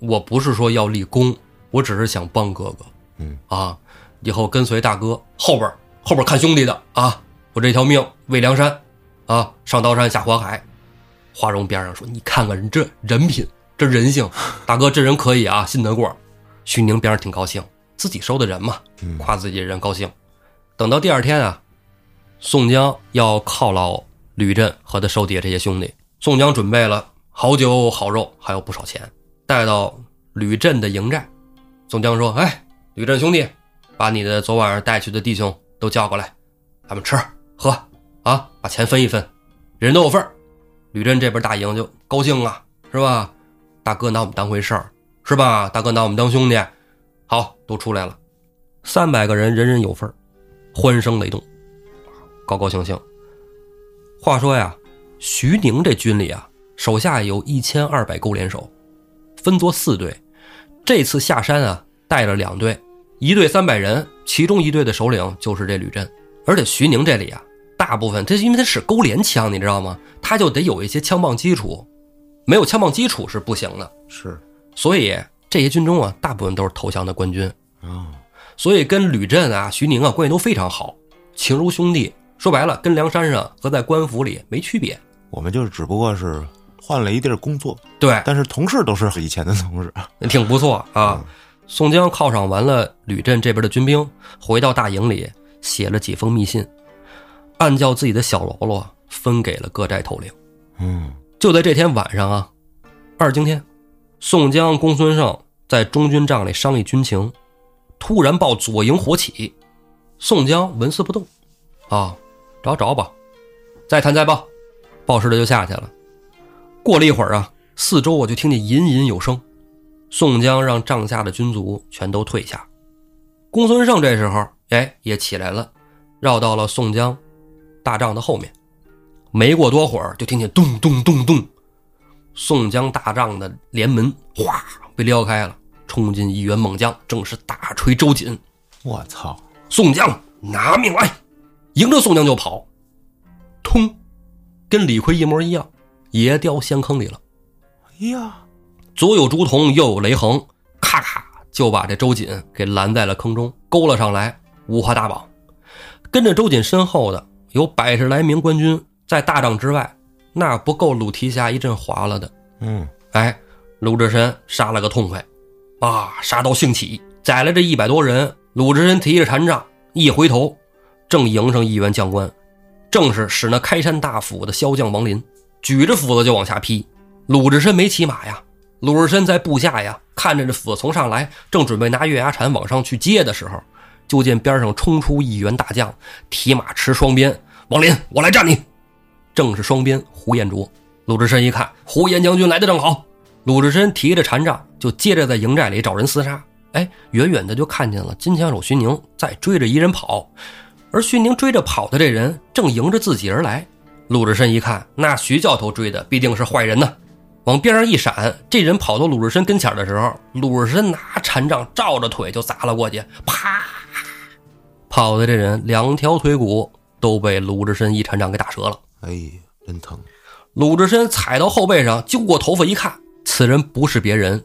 Speaker 1: 我不是说要立功，我只是想帮哥哥。
Speaker 2: 嗯
Speaker 1: 啊，以后跟随大哥后边后边看兄弟的啊，我这条命为梁山啊，上刀山下火海。”华荣边上说：“你看看人这人品，这人性，大哥这人可以啊，信得过。”徐宁边上挺高兴，自己收的人嘛，夸自己人高兴。等到第二天啊，宋江要犒劳吕震和他手底下这些兄弟。宋江准备了好酒好肉，还有不少钱，带到吕震的营寨。宋江说：“哎，吕震兄弟，把你的昨晚上带去的弟兄都叫过来，咱们吃喝啊，把钱分一分，人都有份吕震这边大营就高兴啊，是吧？大哥拿我们当回事儿，是吧？大哥拿我们当兄弟，好，都出来了，三百个人，人人有份儿。欢声雷动，高高兴兴。话说呀，徐宁这军里啊，手下有一千二百勾连手，分作四队。这次下山啊，带了两队，一队三百人，其中一队的首领就是这吕震。而且徐宁这里啊，大部分他因为他使勾连枪，你知道吗？他就得有一些枪棒基础，没有枪棒基础是不行的。
Speaker 2: 是，
Speaker 1: 所以这些军中啊，大部分都是投降的官军
Speaker 2: 啊。
Speaker 1: 所以跟吕震啊、徐宁啊关系都非常好，情如兄弟。说白了，跟梁山上和在官府里没区别。
Speaker 2: 我们就是只不过是换了一地儿工作，
Speaker 1: 对，
Speaker 2: 但是同事都是以前的同事，
Speaker 1: 挺不错啊。宋江犒赏完了吕震这边的军兵，回到大营里写了几封密信，按叫自己的小喽啰分给了各寨头领。
Speaker 2: 嗯，
Speaker 1: 就在这天晚上啊，二更天，宋江、公孙胜在中军帐里商议军情。突然报左营火起，宋江纹丝不动，啊，找找吧，再谈再报。报时的就下去了。过了一会儿啊，四周我就听见隐隐有声。宋江让帐下的军卒全都退下。公孙胜这时候哎也起来了，绕到了宋江大帐的后面。没过多会儿，就听见咚咚咚咚，宋江大帐的帘门哗被撩开了。冲进一员猛将，正是大锤周瑾。
Speaker 2: 我操！
Speaker 1: 宋江拿命来，迎着宋江就跑，通，跟李逵一模一样，也掉陷坑里了。
Speaker 2: 哎呀，
Speaker 1: 左有朱仝，右有雷横，咔咔就把这周瑾给拦在了坑中，勾了上来，五花大绑。跟着周瑾身后的有百十来名官军，在大帐之外，那不够鲁提辖一阵划了的。
Speaker 2: 嗯，
Speaker 1: 哎，鲁智深杀了个痛快。啊！杀到兴起，宰了这一百多人。鲁智深提着禅杖，一回头，正迎上一员将官，正是使那开山大斧的骁将王林，举着斧子就往下劈。鲁智深没骑马呀，鲁智深在部下呀，看着这斧子从上来，正准备拿月牙铲往上去接的时候，就见边上冲出一员大将，提马持双鞭。王林，我来战你！正是双鞭胡延灼。鲁智深一看，胡延将军来的正好。鲁智深提着禅杖。就接着在营寨里找人厮杀。哎，远远的就看见了金枪手徐宁在追着一人跑，而徐宁追着跑的这人正迎着自己而来。鲁智深一看，那徐教头追的必定是坏人呢，往边上一闪，这人跑到鲁智深跟前的时候，鲁智深拿禅杖照着腿就砸了过去，啪！跑的这人两条腿骨都被鲁智深一禅杖给打折了。
Speaker 2: 哎呀，真疼！
Speaker 1: 鲁智深踩到后背上，揪过头发一看，此人不是别人，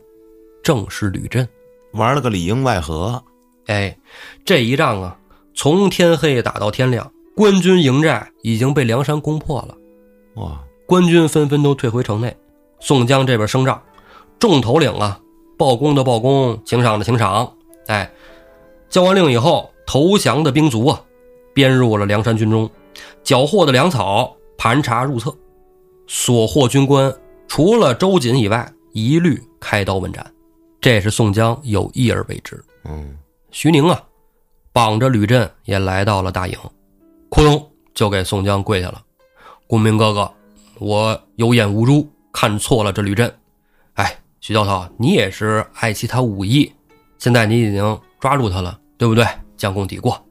Speaker 1: 正是吕震。
Speaker 2: 玩了个里应外合。
Speaker 1: 哎，这一仗啊，从天黑打到天亮，官军营寨已经被梁山攻破了。
Speaker 2: 哇！
Speaker 1: 官军纷纷都退回城内。宋江这边升帐，众头领啊，报功的报功，请赏的请赏。哎，交完令以后，投降的兵卒啊，编入了梁山军中，缴获的粮草盘查入册。所获军官，除了周瑾以外，一律开刀问斩。这是宋江有意而为之。
Speaker 2: 嗯，
Speaker 1: 徐宁啊，绑着吕震也来到了大营，窟窿就给宋江跪下了：“公明哥哥，我有眼无珠，看错了这吕震。哎，徐教头，你也是爱惜他武艺，现在你已经抓住他了，对不对？将功抵过啊，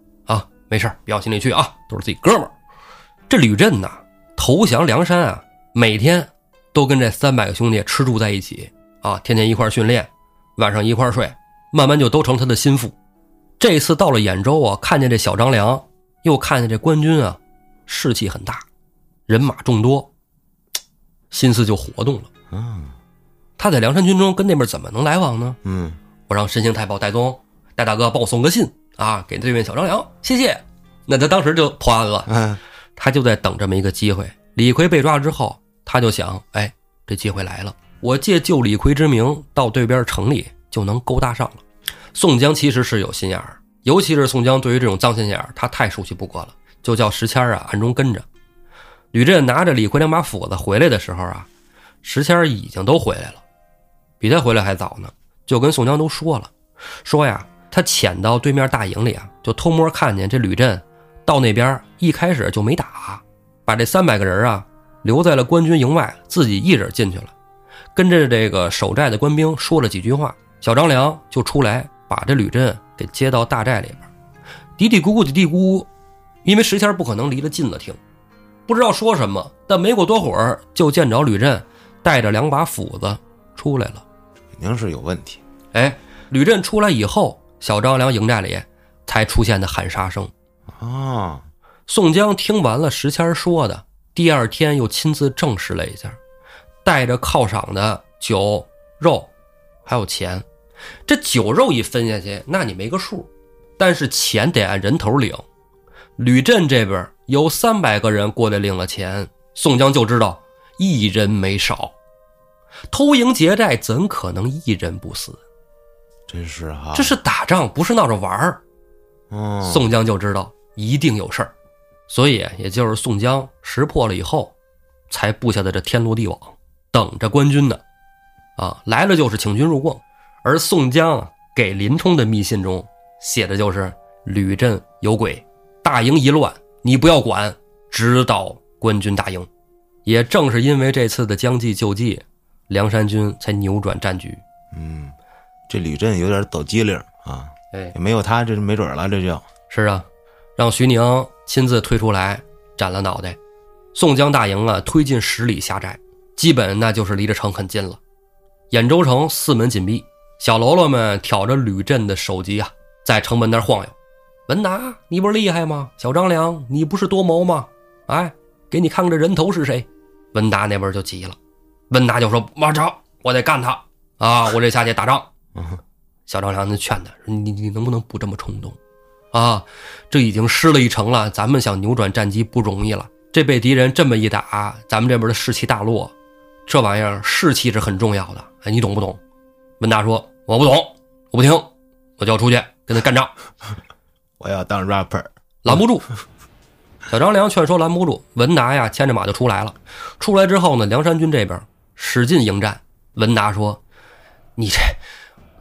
Speaker 1: 没事别往心里去啊，都是自己哥们儿。这吕震呐，投降梁山啊。”每天都跟这三百个兄弟吃住在一起啊，天天一块训练，晚上一块睡，慢慢就都成他的心腹。这次到了兖州啊，看见这小张良，又看见这官军啊，士气很大，人马众多，心思就活动了。
Speaker 2: 嗯，
Speaker 1: 他在梁山军中跟那边怎么能来往呢？
Speaker 2: 嗯，
Speaker 1: 我让神行太保戴宗戴大哥帮我送个信啊，给对面小张良，谢谢。那他当时就破案了，
Speaker 2: 嗯，
Speaker 1: 他就在等这么一个机会。李逵被抓了之后。他就想，哎，这机会来了，我借救李逵之名到对边城里就能勾搭上了。宋江其实是有心眼儿，尤其是宋江对于这种脏心眼儿，他太熟悉不过了，就叫石谦啊暗中跟着。吕震拿着李逵两把斧子回来的时候啊，石谦已经都回来了，比他回来还早呢，就跟宋江都说了，说呀，他潜到对面大营里啊，就偷摸看见这吕震到那边一开始就没打，把这三百个人啊。留在了官军营外，自己一人进去了，跟着这个守寨的官兵说了几句话，小张良就出来把这吕震给接到大寨里边，嘀嘀咕咕，嘀嘀咕咕，因为石谦不可能离得近了听，不知道说什么，但没过多会儿就见着吕震带着两把斧子出来了，
Speaker 2: 肯定是有问题。
Speaker 1: 哎，吕震出来以后，小张良营寨里才出现的喊杀声
Speaker 2: 啊。
Speaker 1: 宋江听完了石谦说的。第二天又亲自证实了一下，带着犒赏的酒肉，还有钱。这酒肉一分下去，那你没个数，但是钱得按人头领。吕镇这边有三百个人过来领了钱，宋江就知道一人没少。偷营劫寨怎可能一人不死？
Speaker 2: 真是哈，
Speaker 1: 这是打仗，不是闹着玩儿。
Speaker 2: 嗯，
Speaker 1: 宋江就知道一定有事儿。所以，也就是宋江识破了以后，才布下的这天罗地网，等着官军呢。啊，来了就是请君入瓮。而宋江啊，给林冲的密信中写的就是吕镇有鬼，大营一乱，你不要管，直捣官军大营。也正是因为这次的将计就计，梁山军才扭转战局。
Speaker 2: 嗯，这吕震有点抖机灵啊。
Speaker 1: 哎，
Speaker 2: 没有他，这没准了，这就。
Speaker 1: 是啊，让徐宁。亲自推出来斩了脑袋，宋江大营啊推进十里下寨，基本那就是离着城很近了。兖州城四门紧闭，小喽啰们挑着吕震的首级啊，在城门那晃悠。文达，你不是厉害吗？小张良，你不是多谋吗？哎，给你看看这人头是谁？文达那边就急了，文达就说：“马超，我得干他啊！我这下去打仗。”小张良就劝他：“你你能不能不这么冲动？”啊，这已经失了一城了，咱们想扭转战机不容易了。这被敌人这么一打，咱们这边的士气大落，这玩意儿士气是很重要的。哎，你懂不懂？文达说：“我不懂，我不听，我就要出去跟他干仗。*laughs*
Speaker 2: 我要当 rapper，
Speaker 1: 拦不住。”小张良劝说拦不住，文达呀牵着马就出来了。出来之后呢，梁山军这边使劲迎战。文达说：“你这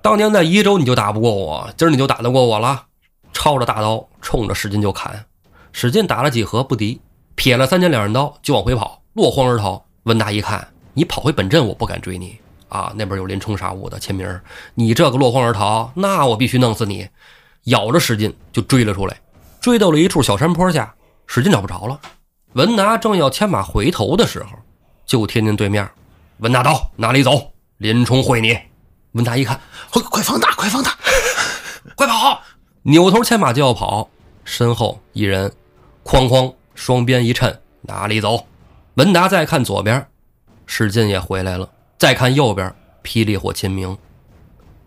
Speaker 1: 当年在宜州你就打不过我，今儿你就打得过我了。”抄着大刀冲着史进就砍，史进打了几合不敌，撇了三尖两刃刀就往回跑，落荒而逃。文达一看，你跑回本镇，我不敢追你啊，那边有林冲、杀我的签名，你这个落荒而逃，那我必须弄死你！咬着使劲就追了出来，追到了一处小山坡下，使劲找不着了。文达正要牵马回头的时候，就听见对面文大刀哪里走？林冲会你。文达一看，
Speaker 2: 快快放大，快放大！*laughs*
Speaker 1: 快跑！扭头牵马就要跑，身后一人，哐哐双鞭一抻，哪里走？文达再看左边，史进也回来了。再看右边，霹雳火秦明。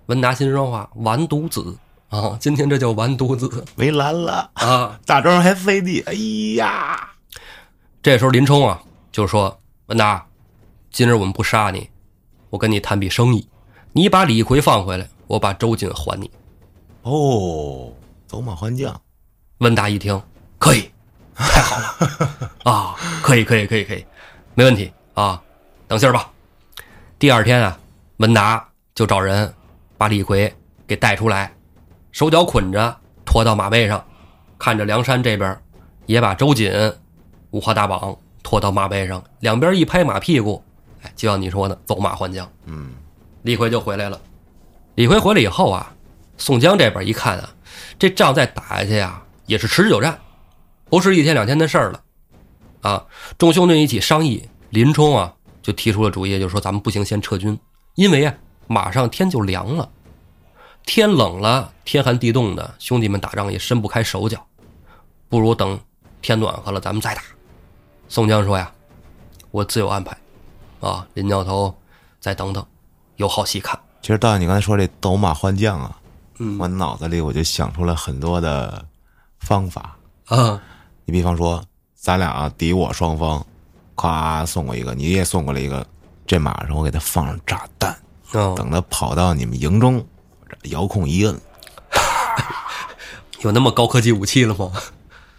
Speaker 1: 文达心说话：完犊子啊！今天这叫完犊子
Speaker 2: 围拦了
Speaker 1: 啊！
Speaker 2: 大招还飞地，哎呀！
Speaker 1: 这时候林冲啊就说：“文达，今日我们不杀你，我跟你谈笔生意，你把李逵放回来，我把周瑾还你。”
Speaker 2: 哦，走马换将。
Speaker 1: 温达一听，可以，*laughs* 太好了啊！可以，可以，可以，可以，没问题啊！等信儿吧。第二天啊，温达就找人把李逵给带出来，手脚捆着，拖到马背上，看着梁山这边也把周瑾五花大绑拖到马背上，两边一拍马屁股，哎，就像你说的，走马换将。
Speaker 2: 嗯，
Speaker 1: 李逵就回来了。李逵回来以后啊，宋江这边一看啊，这仗再打下去呀，也是持久战，不是一天两天的事儿了。啊，众兄弟一起商议，林冲啊。就提出了主意，就说咱们不行，先撤军，因为啊，马上天就凉了，天冷了，天寒地冻的，兄弟们打仗也伸不开手脚，不如等天暖和了，咱们再打。宋江说呀：“我自有安排，啊，林教头，再等等，有好戏看。”
Speaker 2: 其实导演，你刚才说这走马换将啊，
Speaker 1: 嗯，
Speaker 2: 我脑子里我就想出了很多的方法
Speaker 1: 啊，
Speaker 2: 你比方说，咱俩啊，敌我双方。夸，送过一个，你也送过来一个，这马上我给他放上炸弹，等他跑到你们营中，遥控一摁，*laughs*
Speaker 1: 有那么高科技武器了吗？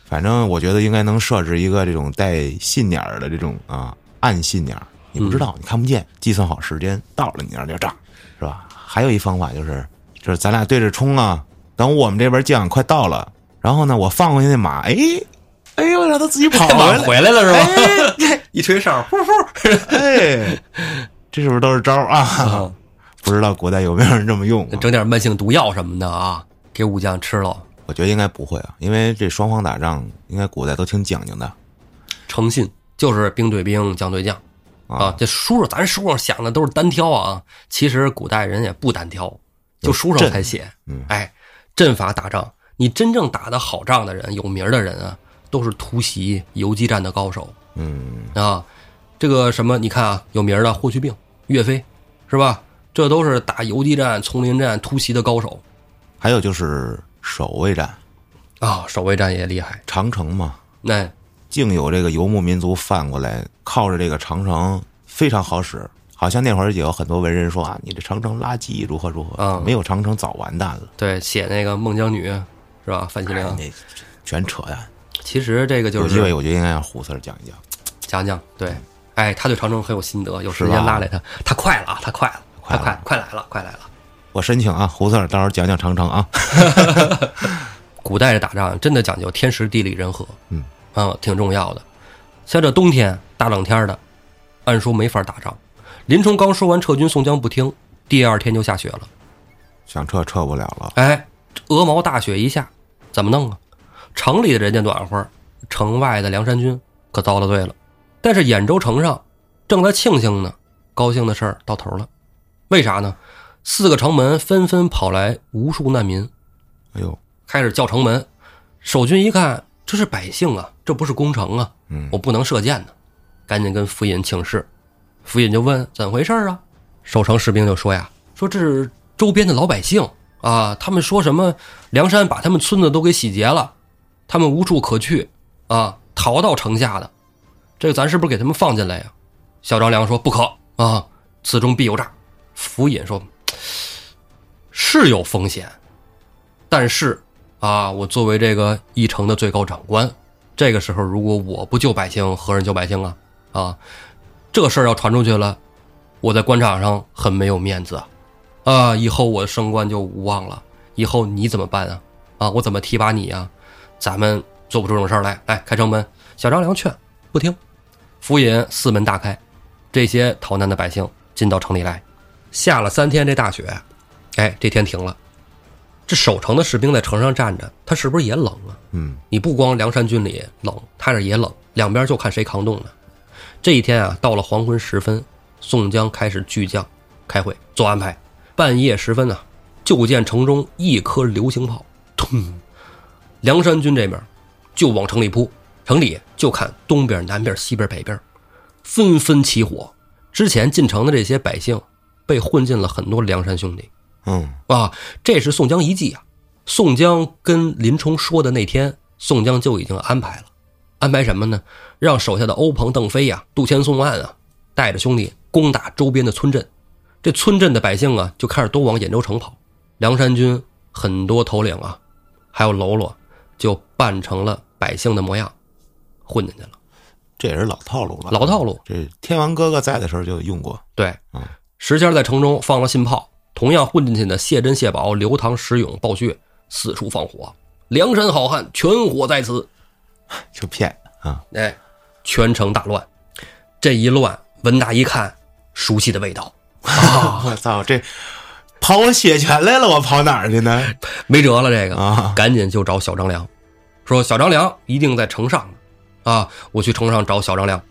Speaker 2: 反正我觉得应该能设置一个这种带信鸟的这种啊暗信鸟，你不知道，你看不见，计算好时间到了，你让就炸，是吧？还有一方法就是，就是咱俩对着冲啊，等我们这边将快到了，然后呢，我放过去那马，哎。哎呦，让他自己跑 *laughs*
Speaker 1: 回来了是吧？*laughs* 一吹哨，呼呼，
Speaker 2: 哎，这是不是都是招啊？不知道古代有没有人这么用？
Speaker 1: 整点慢性毒药什么的啊，给武将吃了。
Speaker 2: 我觉得应该不会啊，因为这双方打仗，应该古代都挺讲究的。
Speaker 1: 诚信就是兵对兵，将对将啊。这书上咱书上想的都是单挑啊，其实古代人也不单挑，就书上才写。嗯哎，阵法打仗，你真正打的好仗的人，有名的人啊。都是突袭游击战的高手，
Speaker 2: 嗯
Speaker 1: 啊，这个什么，你看啊，有名的霍去病、岳飞，是吧？这都是打游击战、丛林战、突袭的高手。
Speaker 2: 还有就是守卫战，
Speaker 1: 啊，守卫战也厉害。
Speaker 2: 长城嘛，
Speaker 1: 那
Speaker 2: 竟有这个游牧民族翻过来，靠着这个长城非常好使。好像那会儿也有很多文人说啊，你这长城垃圾，如何如何
Speaker 1: 啊？
Speaker 2: 没有长城早完蛋了。
Speaker 1: 对，写那个孟姜女是吧？范希
Speaker 2: 亮那全扯淡。
Speaker 1: 其实这个就是
Speaker 2: 有机会，我觉得应该让胡四讲一讲，
Speaker 1: 讲讲。对，哎，他对长城很有心得，有时间拉来他，他快了啊，他快了，快快快来了，快来了。
Speaker 2: 我申请啊，胡四到时候讲讲长城啊。*laughs*
Speaker 1: 古代的打仗真的讲究天时地利人和，
Speaker 2: 嗯
Speaker 1: 啊，挺重要的。像这冬天大冷天的，按说没法打仗。林冲刚说完撤军，宋江不听，第二天就下雪了，
Speaker 2: 想撤撤不了了。
Speaker 1: 哎，鹅毛大雪一下，怎么弄啊？城里的人家暖和，城外的梁山军可遭了罪了。但是兖州城上正在庆幸呢，高兴的事儿到头了。为啥呢？四个城门纷纷跑来无数难民，
Speaker 2: 哎呦，
Speaker 1: 开始叫城门。守军一看，这是百姓啊，这不是攻城啊，我不能射箭呢，赶紧跟府尹请示。府尹就问怎回事啊？守城士兵就说呀，说这是周边的老百姓啊，他们说什么梁山把他们村子都给洗劫了。他们无处可去，啊，逃到城下的，这个咱是不是给他们放进来呀？小张良说不可啊，此中必有诈。府尹说，是有风险，但是啊，我作为这个一城的最高长官，这个时候如果我不救百姓，何人救百姓啊？啊，这事儿要传出去了，我在官场上很没有面子啊，啊，以后我升官就无望了，以后你怎么办啊？啊，我怎么提拔你呀？咱们做不出这种事儿来，来开城门。小张良劝不听，府尹四门大开，这些逃难的百姓进到城里来。下了三天这大雪，哎，这天停了。这守城的士兵在城上站着，他是不是也冷啊？
Speaker 2: 嗯，
Speaker 1: 你不光梁山军里冷，他这也冷，两边就看谁扛冻呢。这一天啊，到了黄昏时分，宋江开始聚将开会做安排。半夜时分呢、就见城中一颗流星炮，咚！梁山军这边就往城里扑，城里就看东边、南边、西边、北边，纷纷起火。之前进城的这些百姓被混进了很多梁山兄弟。
Speaker 2: 嗯，
Speaker 1: 啊，这是宋江一计啊！宋江跟林冲说的那天，宋江就已经安排了，安排什么呢？让手下的欧鹏、邓飞呀、杜迁、宋万啊，带着兄弟攻打周边的村镇。这村镇的百姓啊，就开始都往兖州城跑。梁山军很多头领啊，还有喽啰，就扮成了百姓的模样，混进去了。
Speaker 2: 这也是老套路了。
Speaker 1: 老套路，
Speaker 2: 这天王哥哥在的时候就用过。
Speaker 1: 对
Speaker 2: 嗯，
Speaker 1: 石谦在城中放了信炮，同样混进去的谢珍、谢宝、刘唐、石勇、暴旭四处放火，梁山好汉全火在此。
Speaker 2: 就骗啊！
Speaker 1: 哎，全城大乱。这一乱，文达一看，熟悉的味道，*laughs*
Speaker 2: 我操，这跑我血泉来了，我跑哪儿去呢？
Speaker 1: 没辙了。这个
Speaker 2: 啊，
Speaker 1: 赶紧就找小张良，说小张良一定在城上呢，啊，我去城上找小张良。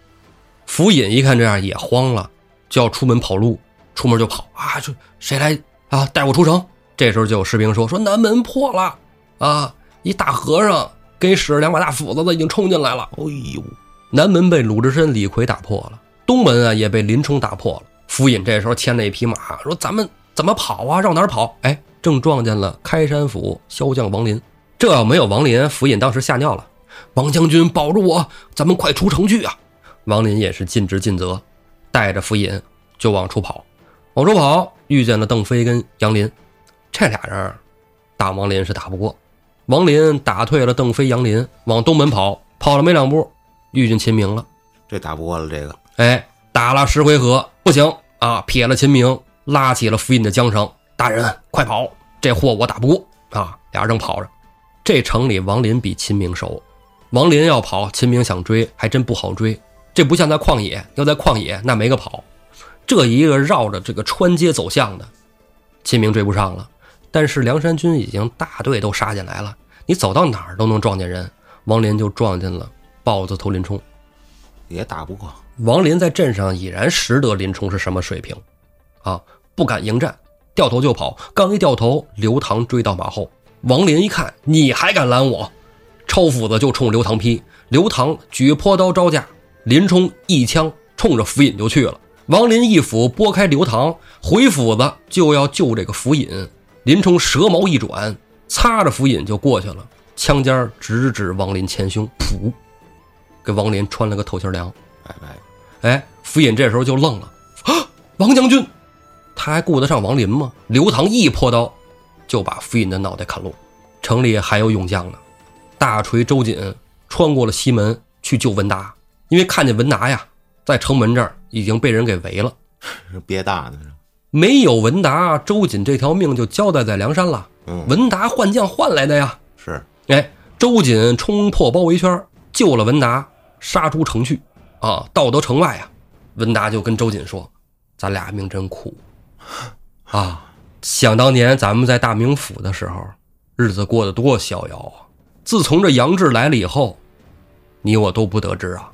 Speaker 1: 府尹一看这样也慌了，就要出门跑路，出门就跑啊，就谁来啊带我出城？这时候就有士兵说说南门破了啊，一大和尚给使着两把大斧子的已经冲进来了。
Speaker 2: 哎呦，
Speaker 1: 南门被鲁智深、李逵打破了，东门啊也被林冲打破了。府尹这时候牵了一匹马，说：“咱们怎么跑啊？绕哪儿跑？”哎，正撞见了开山府骁将王林。这要没有王林，府尹当时吓尿了。王将军保住我，咱们快出城去啊！王林也是尽职尽责，带着府尹就往出跑。往出跑，遇见了邓飞跟杨林，这俩人打王林是打不过。王林打退了邓飞、杨林，往东门跑，跑了没两步，遇见秦明了。
Speaker 2: 这打不过了，这个
Speaker 1: 哎，打了十回合不行啊，撇了秦明，拉起了府尹的缰绳。大人，快跑！这货我打不过啊！俩人正跑着，这城里王林比秦明熟，王林要跑，秦明想追还真不好追。这不像在旷野，要在旷野那没个跑，这一个绕着这个川街走向的，秦明追不上了。但是梁山军已经大队都杀进来了，你走到哪儿都能撞见人。王林就撞进了豹子头林冲。
Speaker 2: 也打不过。
Speaker 1: 王林在镇上已然识得林冲是什么水平，啊，不敢迎战，掉头就跑。刚一掉头，刘唐追到马后。王林一看，你还敢拦我，抄斧子就冲刘唐劈。刘唐举坡刀招架，林冲一枪冲着府尹就去了。王林一斧拨开刘唐，回斧子就要救这个府尹。林冲蛇矛一转，擦着府尹就过去了，枪尖儿直指王林前胸，噗，给王林穿了个透心凉。哎，府尹这时候就愣了，啊，王将军，他还顾得上王林吗？刘唐一破刀，就把府尹的脑袋砍落。城里还有勇将呢，大锤周瑾穿过了西门去救文达，因为看见文达呀，在城门这儿已经被人给围了，*laughs*
Speaker 2: 憋大的，
Speaker 1: 没有文达，周瑾这条命就交代在梁山了。
Speaker 2: 嗯，
Speaker 1: 文达换将换来的呀，
Speaker 2: 是
Speaker 1: 哎，周瑾冲破包围圈，救了文达，杀出城去。啊，到得城外啊，文达就跟周瑾说：“咱俩命真苦 *laughs* 啊！想当年咱们在大名府的时候，日子过得多逍遥啊！自从这杨志来了以后，你我都不得志啊！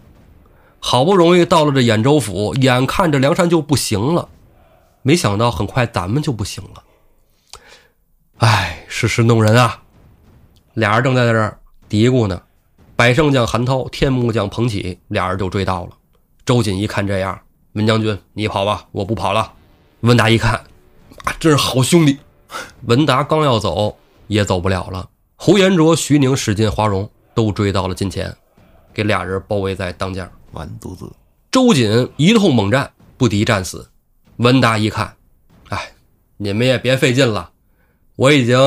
Speaker 1: 好不容易到了这兖州府，眼看着梁山就不行了，没想到很快咱们就不行了。哎，世事弄人啊！俩人正在这儿嘀咕呢。”百胜将韩涛、天目将彭起，俩人就追到了。周瑾一看这样，文将军你跑吧，我不跑了。文达一看，啊，真是好兄弟。文达刚要走，也走不了了。胡延灼、徐宁、史进、华容都追到了近前，给俩人包围在当间。
Speaker 2: 完犊子！
Speaker 1: 周瑾一通猛战，不敌战死。文达一看，哎，你们也别费劲了，我已经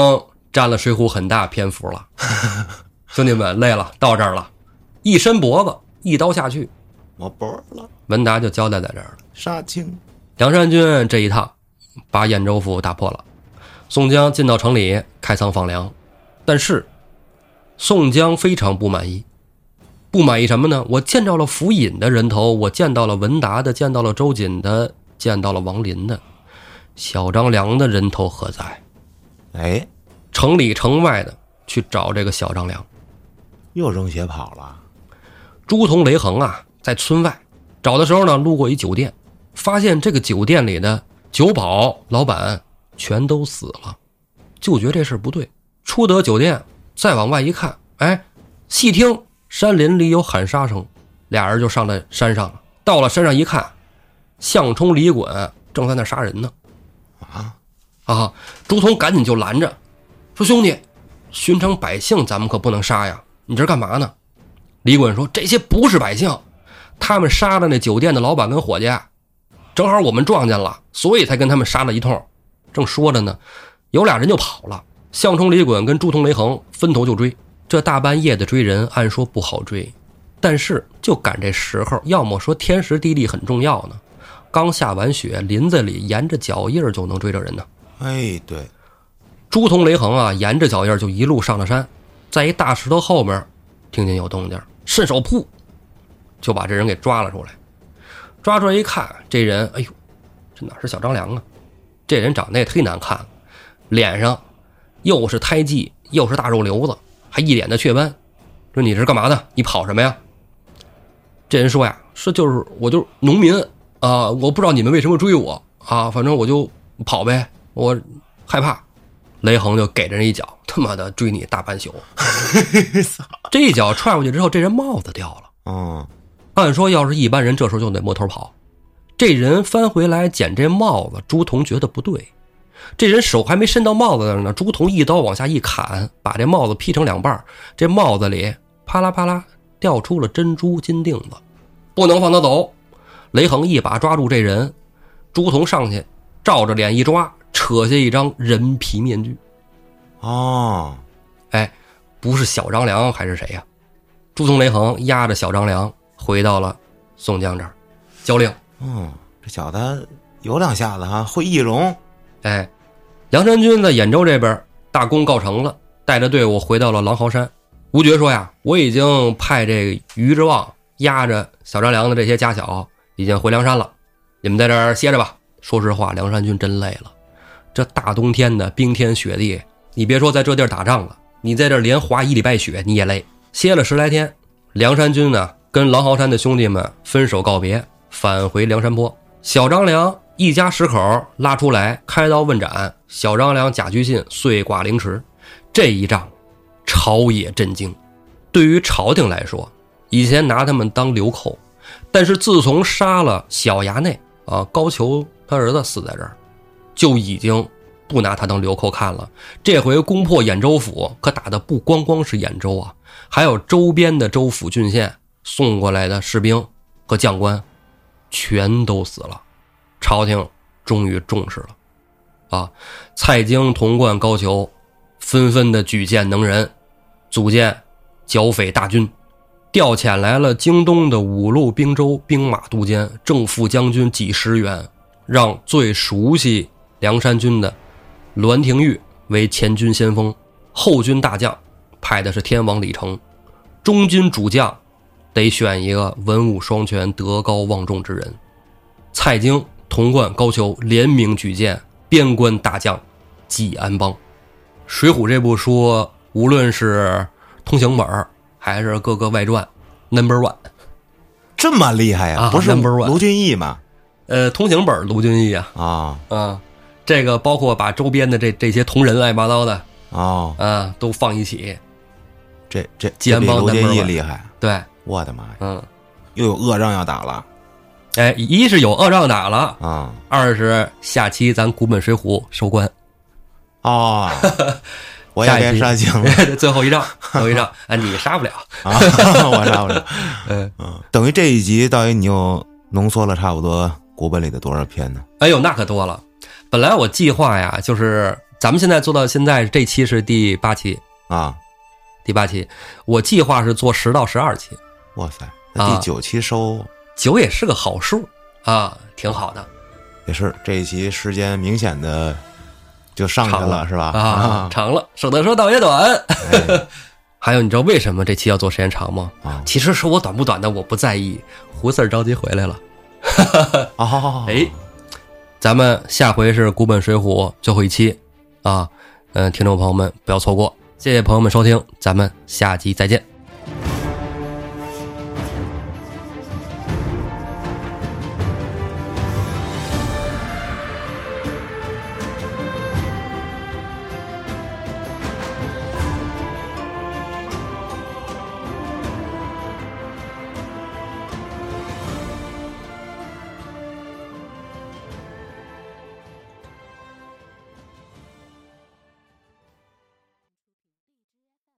Speaker 1: 占了水浒很大篇幅了。*laughs* 兄弟们累了，到这儿了，一伸脖子，一刀下去，
Speaker 2: 我脖了，
Speaker 1: 文达就交代在这儿了。
Speaker 2: 杀青。
Speaker 1: 梁山军这一趟，把兖州府打破了。宋江进到城里开仓放粮，但是宋江非常不满意。不满意什么呢？我见到了府尹的人头，我见到了文达的，见到了周瑾的，见到了王林的，小张良的人头何在？
Speaker 2: 哎，
Speaker 1: 城里城外的去找这个小张良。
Speaker 2: 又扔鞋跑了。
Speaker 1: 朱仝、雷横啊，在村外找的时候呢，路过一酒店，发现这个酒店里的酒保、老板全都死了，就觉这事不对。出得酒店，再往外一看，哎，细听山林里有喊杀声，俩人就上了山上了。到了山上一看，项冲、李衮正在那杀人呢。
Speaker 2: 啊
Speaker 1: 啊！朱仝赶紧就拦着，说：“兄弟，寻常百姓咱们可不能杀呀，你这干嘛呢？”李衮说：“这些不是百姓，他们杀了那酒店的老板跟伙计，正好我们撞见了，所以才跟他们杀了一通。”正说着呢，有俩人就跑了。项冲、李衮跟朱仝、雷横分头就追。这大半夜的追人，按说不好追，但是就赶这时候，要么说天时地利很重要呢。刚下完雪，林子里沿着脚印儿就能追着人呢。
Speaker 2: 哎，对，
Speaker 1: 朱仝、雷横啊，沿着脚印儿就一路上了山，在一大石头后面，听见有动静，伸手扑，就把这人给抓了出来。抓出来一看，这人，哎呦，这哪是小张良啊？这人长得也忒难看了，脸上又是胎记，又是大肉瘤子，还一脸的雀斑。说你是干嘛的？你跑什么呀？这人说呀，说就是我就是农民啊，我不知道你们为什么追我啊，反正我就跑呗，我害怕。雷横就给这人一脚，他妈的追你大半宿，*laughs* 这一脚踹过去之后，这人帽子掉了。
Speaker 2: 嗯，
Speaker 1: 按说要是一般人，这时候就得摸头跑。这人翻回来捡这帽子，朱仝觉得不对，这人手还没伸到帽子那儿呢，朱仝一刀往下一砍，把这帽子劈成两半儿这帽子里啪啦啪啦掉出了珍珠金锭子，不能放他走。雷横一把抓住这人，朱仝上去照着脸一抓，扯下一张人皮面具。
Speaker 2: 哦，
Speaker 1: 哎，不是小张良还是谁呀、朱仝、雷横压着小张良回到了宋江这儿，交令。
Speaker 2: 嗯，这小子有两下子哈，会易容。
Speaker 1: 哎，梁山军在兖州这边大功告成了，带着队伍回到了狼嚎山。吴觉说呀：“我已经派这个于之望押着小张良的这些家小已经回梁山了，你们在这儿歇着吧。”说实话，梁山军真累了，这大冬天的冰天雪地，你别说在这地儿打仗了，你在这连滑一礼拜雪你也累。歇了十来天，梁山军呢跟狼嚎山的兄弟们分手告别，返回梁山坡。小张良一家十口拉出来开刀问斩，小张良、贾居信碎挂凌迟。这一仗，朝野震惊。对于朝廷来说，以前拿他们当流寇，但是自从杀了小衙内啊，高俅他儿子死在这儿，就已经不拿他当流寇看了。这回攻破兖州府，可打的不光光是兖州啊，还有周边的州府郡县送过来的士兵和将官，全都死了。朝廷终于重视了，啊，蔡京、童贯、高俅纷纷的举荐能人，组建剿匪大军，调遣来了京东的五路兵州兵马都监、正副将军几十员，让最熟悉梁山军的栾廷玉为前军先锋，后军大将派的是天王李成，中军主将得选一个文武双全、德高望重之人。蔡京、童贯、高俅联名举荐边关大将纪安邦。《水浒》这部书，无论是通行本儿还是各个外传，Number One。
Speaker 2: 这么厉害呀、
Speaker 1: 啊
Speaker 2: 不是
Speaker 1: number one
Speaker 2: 卢俊义吗？
Speaker 1: 呃，通行本卢俊义啊，
Speaker 2: 啊
Speaker 1: 啊，这个包括把周边的这这些同人乱七八糟的
Speaker 2: 哦，
Speaker 1: 啊都放一起。
Speaker 2: 这这
Speaker 1: 纪安邦
Speaker 2: 这比卢俊义厉害！
Speaker 1: 对，
Speaker 2: 我的妈呀，
Speaker 1: 嗯，
Speaker 2: 又有恶仗要打了
Speaker 1: 哎，一是有恶仗打了，
Speaker 2: 啊！
Speaker 1: 二是下期咱古本《水浒》收官，
Speaker 2: 哦，*laughs* 我也
Speaker 1: 下一期
Speaker 2: 该杀青了 *laughs*
Speaker 1: 最后一仗，最后一仗，啊，你杀不了，
Speaker 2: 啊！我杀不了。*laughs*
Speaker 1: 嗯，
Speaker 2: 嗯，等于这一集到底你又浓缩了差不多古本里的多少篇呢？
Speaker 1: 哎呦，那可多了。本来我计划呀，就是咱们现在做到现在这期是第八期，
Speaker 2: 啊，
Speaker 1: 第八期，我计划是做十到十二期，
Speaker 2: 哇塞，那
Speaker 1: 啊
Speaker 2: 第九期收
Speaker 1: 九也是个好数啊，挺好的
Speaker 2: 也是这一集时间明显的就上去了，
Speaker 1: 了
Speaker 2: 是吧？
Speaker 1: 啊，*laughs* 长了，省得说道也短。
Speaker 2: 哎 *laughs*
Speaker 1: 还有，你知道为什么这期要做时间长吗？
Speaker 2: 啊
Speaker 1: 其实说我短不短的我不在意，胡四儿着急回来了。
Speaker 2: 哦，*laughs*
Speaker 1: 哎，咱们下回是古本水浒最后一期啊，嗯，听众朋友们不要错过，谢谢朋友们收听，咱们下期再见。